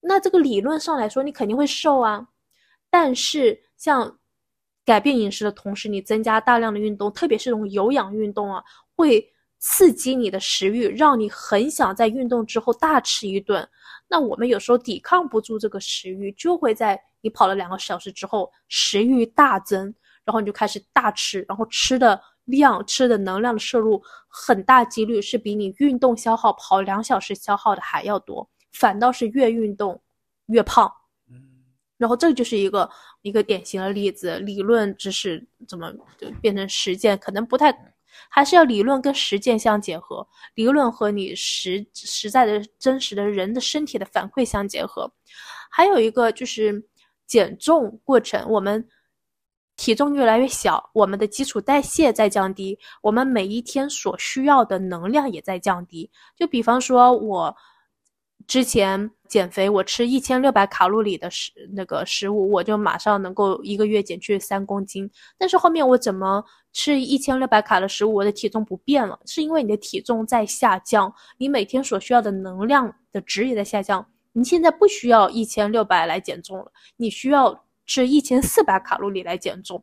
那这个理论上来说，你肯定会瘦啊。但是像改变饮食的同时，你增加大量的运动，特别是这种有氧运动啊，会刺激你的食欲，让你很想在运动之后大吃一顿。那我们有时候抵抗不住这个食欲，就会在你跑了两个小时之后，食欲大增。然后你就开始大吃，然后吃的量、吃的能量的摄入，很大几率是比你运动消耗跑两小时消耗的还要多，反倒是越运动越胖。然后这就是一个一个典型的例子，理论知识怎么就变成实践，可能不太，还是要理论跟实践相结合，理论和你实实在的真实的人的身体的反馈相结合。还有一个就是减重过程，我们。体重越来越小，我们的基础代谢在降低，我们每一天所需要的能量也在降低。就比方说，我之前减肥，我吃一千六百卡路里的食那个食物，我就马上能够一个月减去三公斤。但是后面我怎么吃一千六百卡的食物，我的体重不变了？是因为你的体重在下降，你每天所需要的能量的值也在下降。你现在不需要一千六百来减重了，你需要。吃一千四百卡路里来减重，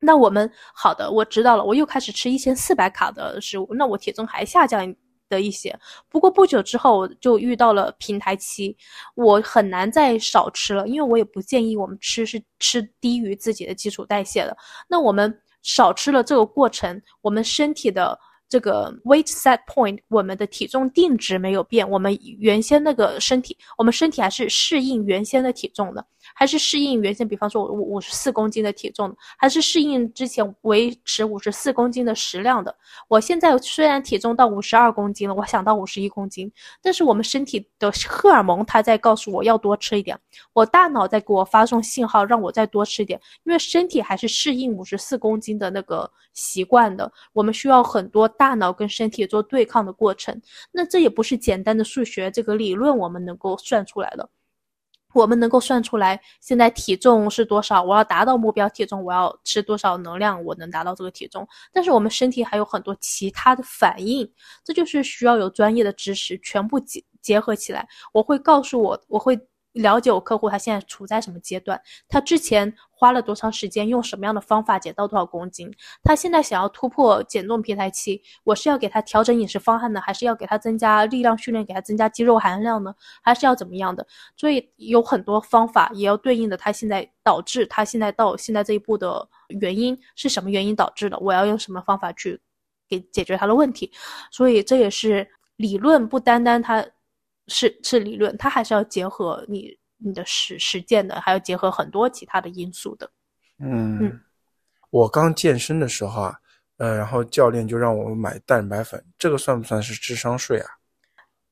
那我们好的，我知道了，我又开始吃一千四百卡的食物，那我体重还下降的一些。不过不久之后就遇到了平台期，我很难再少吃了，因为我也不建议我们吃是吃低于自己的基础代谢的。那我们少吃了这个过程，我们身体的这个 weight set point，我们的体重定值没有变，我们原先那个身体，我们身体还是适应原先的体重的，还是适应原先，比方说五五十四公斤的体重，还是适应之前维持五十四公斤的食量的。我现在虽然体重到五十二公斤了，我想到五十一公斤，但是我们身体的荷尔蒙它在告诉我要多吃一点，我大脑在给我发送信号让我再多吃一点，因为身体还是适应五十四公斤的那个习惯的，我们需要很多。大脑跟身体做对抗的过程，那这也不是简单的数学这个理论我们能够算出来的。我们能够算出来现在体重是多少，我要达到目标体重，我要吃多少能量，我能达到这个体重。但是我们身体还有很多其他的反应，这就是需要有专业的知识全部结结合起来。我会告诉我，我会。了解我客户他现在处在什么阶段，他之前花了多长时间，用什么样的方法减到多少公斤，他现在想要突破减重平台期，我是要给他调整饮食方案呢，还是要给他增加力量训练，给他增加肌肉含量呢，还是要怎么样的？所以有很多方法也要对应的他现在导致他现在到现在这一步的原因是什么原因导致的，我要用什么方法去给解决他的问题，所以这也是理论不单单他。是是理论，它还是要结合你你的实实践的，还要结合很多其他的因素的。嗯，我刚健身的时候啊，呃，然后教练就让我买蛋白粉，这个算不算是智商税啊？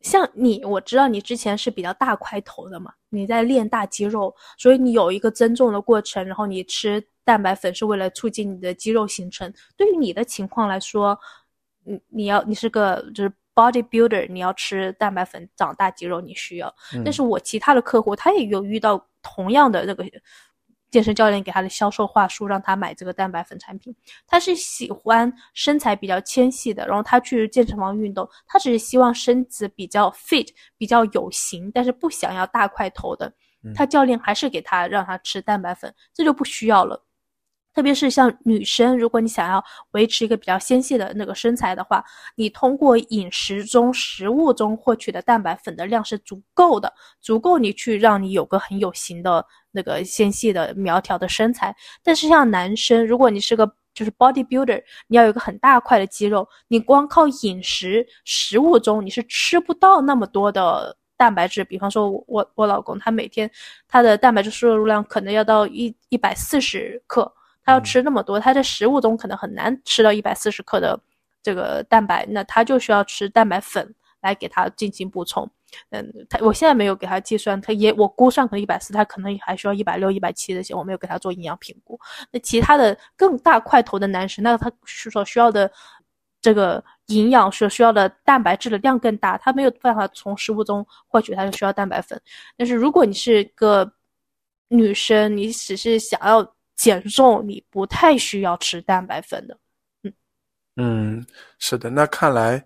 像你，我知道你之前是比较大块头的嘛，你在练大肌肉，所以你有一个增重的过程，然后你吃蛋白粉是为了促进你的肌肉形成。对于你的情况来说，你你要你是个就是。Bodybuilder，你要吃蛋白粉长大肌肉，你需要。但是我其他的客户，他也有遇到同样的那个健身教练给他的销售话术，让他买这个蛋白粉产品。他是喜欢身材比较纤细的，然后他去健身房运动，他只是希望身子比较 fit，比较有型，但是不想要大块头的。他教练还是给他让他吃蛋白粉，这就不需要了。特别是像女生，如果你想要维持一个比较纤细的那个身材的话，你通过饮食中食物中获取的蛋白粉的量是足够的，足够你去让你有个很有型的那个纤细的苗条的身材。但是像男生，如果你是个就是 bodybuilder，你要有个很大块的肌肉，你光靠饮食食物中你是吃不到那么多的蛋白质。比方说，我我老公他每天他的蛋白质摄入量可能要到一一百四十克。他要吃那么多，他在食物中可能很难吃到一百四十克的这个蛋白，那他就需要吃蛋白粉来给他进行补充。嗯，他我现在没有给他计算，他也我估算可能一百四，他可能还需要一百六、一百七这些，我没有给他做营养评估。那其他的更大块头的男生，那他所需要的这个营养所需要的蛋白质的量更大，他没有办法从食物中获取，他就需要蛋白粉。但是如果你是个女生，你只是想要。减重你不太需要吃蛋白粉的，嗯嗯，是的，那看来，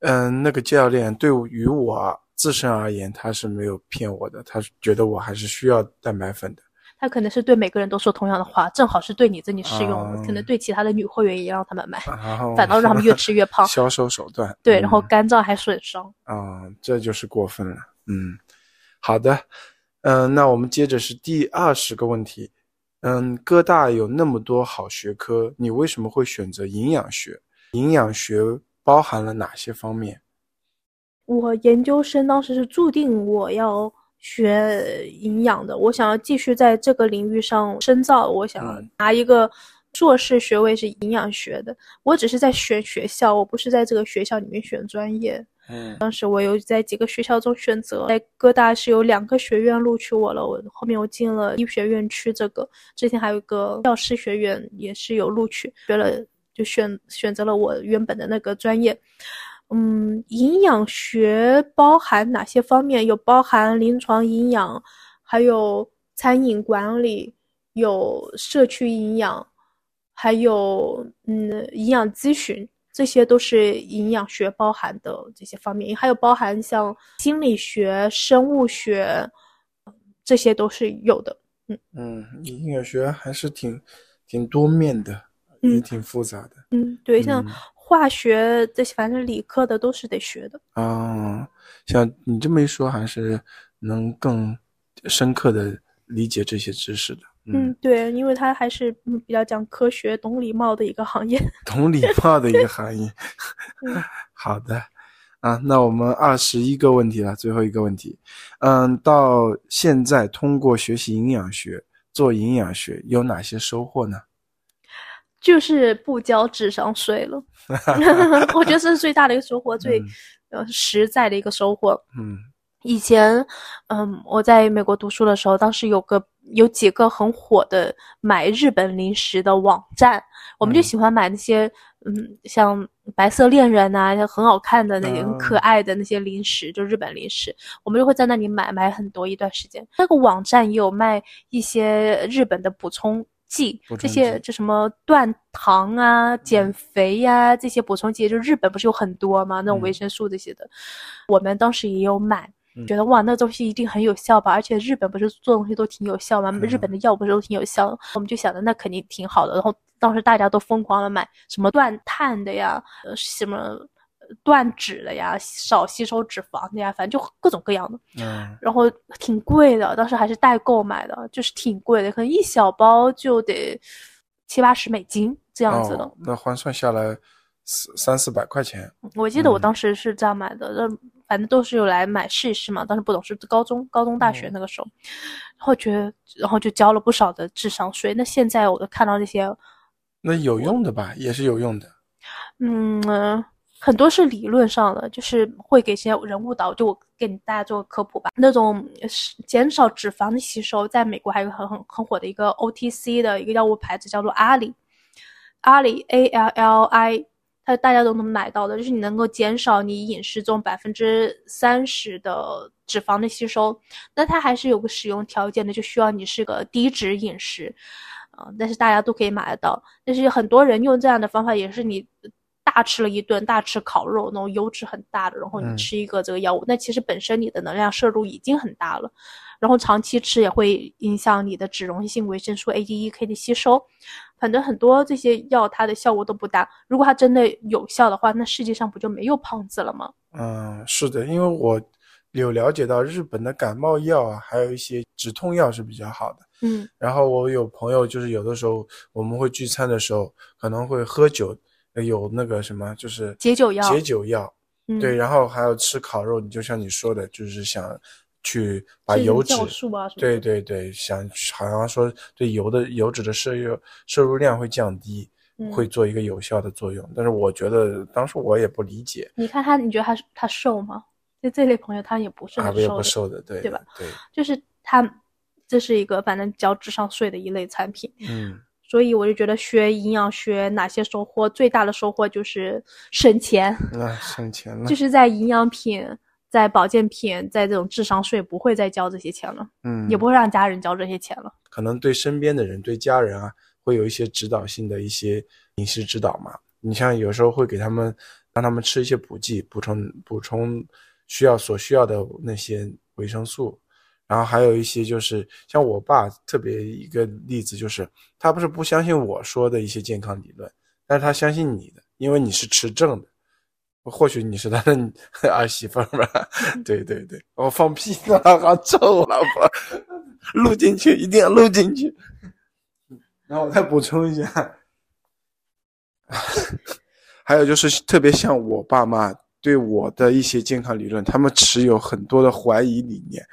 嗯，那个教练对于我自身而言，他是没有骗我的，他觉得我还是需要蛋白粉的。他可能是对每个人都说同样的话，正好是对你这里适用，可能对其他的女会员也让他们买，反倒让他们越吃越胖。销售手段。对，然后肝脏还损伤。啊，这就是过分了。嗯，好的，嗯，那我们接着是第二十个问题。嗯，哥大有那么多好学科，你为什么会选择营养学？营养学包含了哪些方面？我研究生当时是注定我要学营养的，我想要继续在这个领域上深造，我想拿一个硕士学位是营养学的。我只是在选学校，我不是在这个学校里面选专业。嗯，当时我有在几个学校中选择，在哥大是有两个学院录取我了，我后面我进了医学院区，这个之前还有一个药师学院也是有录取，学了就选选择了我原本的那个专业。嗯，营养学包含哪些方面？有包含临床营养，还有餐饮管理，有社区营养，还有嗯营养咨询。这些都是营养学包含的这些方面，还有包含像心理学、生物学，这些都是有的。嗯嗯，营养学还是挺挺多面的，也挺复杂的。嗯，对，像化学这些，反正理科的都是得学的。啊，像你这么一说，还是能更深刻的理解这些知识的。嗯，对，因为它还是比较讲科学、懂礼貌的一个行业。懂礼貌的一个行业。好的，啊，那我们二十一个问题了，最后一个问题。嗯，到现在通过学习营养学做营养学有哪些收获呢？就是不交智商税了。我觉得这是最大的一个收获，最呃实在的一个收获。嗯。以前，嗯，我在美国读书的时候，当时有个有几个很火的买日本零食的网站，我们就喜欢买那些，嗯，像白色恋人啊，很好看的那些可爱的那些零食，就日本零食，我们就会在那里买买很多一段时间。那个网站也有卖一些日本的补充剂，这些就什么断糖啊、减肥呀这些补充剂，就日本不是有很多吗？那种维生素这些的，我们当时也有买。觉得哇，那东西一定很有效吧？而且日本不是做东西都挺有效吗？日本的药不是都挺有效？我们就想着那肯定挺好的。然后当时大家都疯狂的买什么断碳的呀，呃，什么断脂的呀，少吸收脂肪的呀，反正就各种各样的。嗯。然后挺贵的，当时还是代购买的，就是挺贵的，可能一小包就得七八十美金这样子的。那换算下来，四三四百块钱。我记得我当时是这样买的，那。反正都是有来买试一试嘛，当时不懂是高中、高中、大学那个时候，然后觉得，然后就交了不少的智商税。那现在我都看到那些，那有用的吧，也是有用的。嗯，很多是理论上的，就是会给些人误导。就我给你大家做个科普吧，那种减少脂肪的吸收，在美国还有很很很火的一个 OTC 的一个药物牌子叫做阿里，阿里 A L L I。它大家都能买到的，就是你能够减少你饮食中百分之三十的脂肪的吸收。那它还是有个使用条件的，就需要你是个低脂饮食，啊，但是大家都可以买得到。但是很多人用这样的方法，也是你大吃了一顿，大吃烤肉那种油脂很大的，然后你吃一个这个药物，那其实本身你的能量摄入已经很大了。然后长期吃也会影响你的脂溶性维生素 A、D、E、K 的吸收，反正很多这些药它的效果都不大。如果它真的有效的话，那世界上不就没有胖子了吗？嗯，是的，因为我有了解到日本的感冒药啊，还有一些止痛药是比较好的。嗯，然后我有朋友就是有的时候我们会聚餐的时候可能会喝酒，有那个什么就是解酒药，解酒药。对，然后还有吃烤肉，你就像你说的，就是想。去把油脂，对对对，想好像说对油的油脂的摄入摄入量会降低，会做一个有效的作用。但是我觉得当时我也不理解。你看他，你觉得他他瘦吗？就这类朋友，他也不是很瘦的，不瘦的，对对吧？对，就是他，这是一个反正交智商税的一类产品。嗯，所以我就觉得学营养学哪些收获最大的收获就是省钱。那省钱了，就是在营养品。在保健品，在这种智商税不会再交这些钱了，嗯，也不会让家人交这些钱了。可能对身边的人、对家人啊，会有一些指导性的一些饮食指导嘛。你像有时候会给他们，让他们吃一些补剂，补充补充需要所需要的那些维生素。然后还有一些就是像我爸特别一个例子，就是他不是不相信我说的一些健康理论，但是他相信你的，因为你是持证的。或许你是他的 儿媳妇吧？对对对，我放屁了，好臭，老婆，录进去，一定要录进去。然后我再补充一下，还有就是特别像我爸妈对我的一些健康理论，他们持有很多的怀疑理念。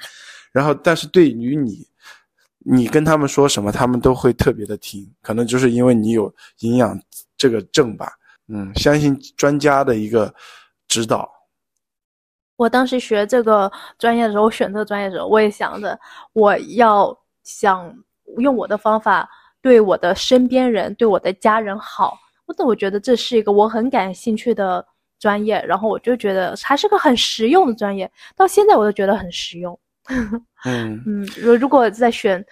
然后，但是对于你，你跟他们说什么，他们都会特别的听。可能就是因为你有营养这个证吧。嗯，相信专家的一个指导。我当时学这个专业的时候，我选择专业的时候，我也想着我要想用我的方法对我的身边人、对我的家人好。我我觉得这是一个我很感兴趣的专业，然后我就觉得还是个很实用的专业。到现在我都觉得很实用。嗯嗯，如如果在选。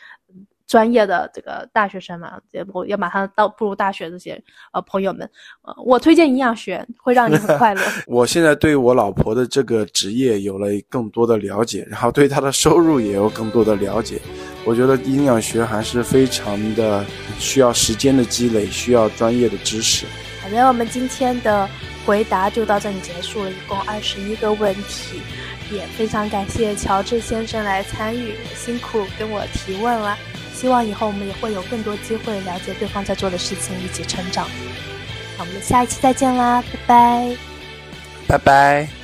专业的这个大学生嘛，也不要马上到步入大学这些呃朋友们，呃，我推荐营养学会让你很 快乐。我现在对我老婆的这个职业有了更多的了解，然后对她的收入也有更多的了解。我觉得营养学还是非常的需要时间的积累，需要专业的知识。好的，我们今天的回答就到这里结束了，一共二十一个问题，也非常感谢乔治先生来参与，辛苦跟我提问了。希望以后我们也会有更多机会了解对方在做的事情，一起成长。好我们下一期再见啦，拜拜，拜拜。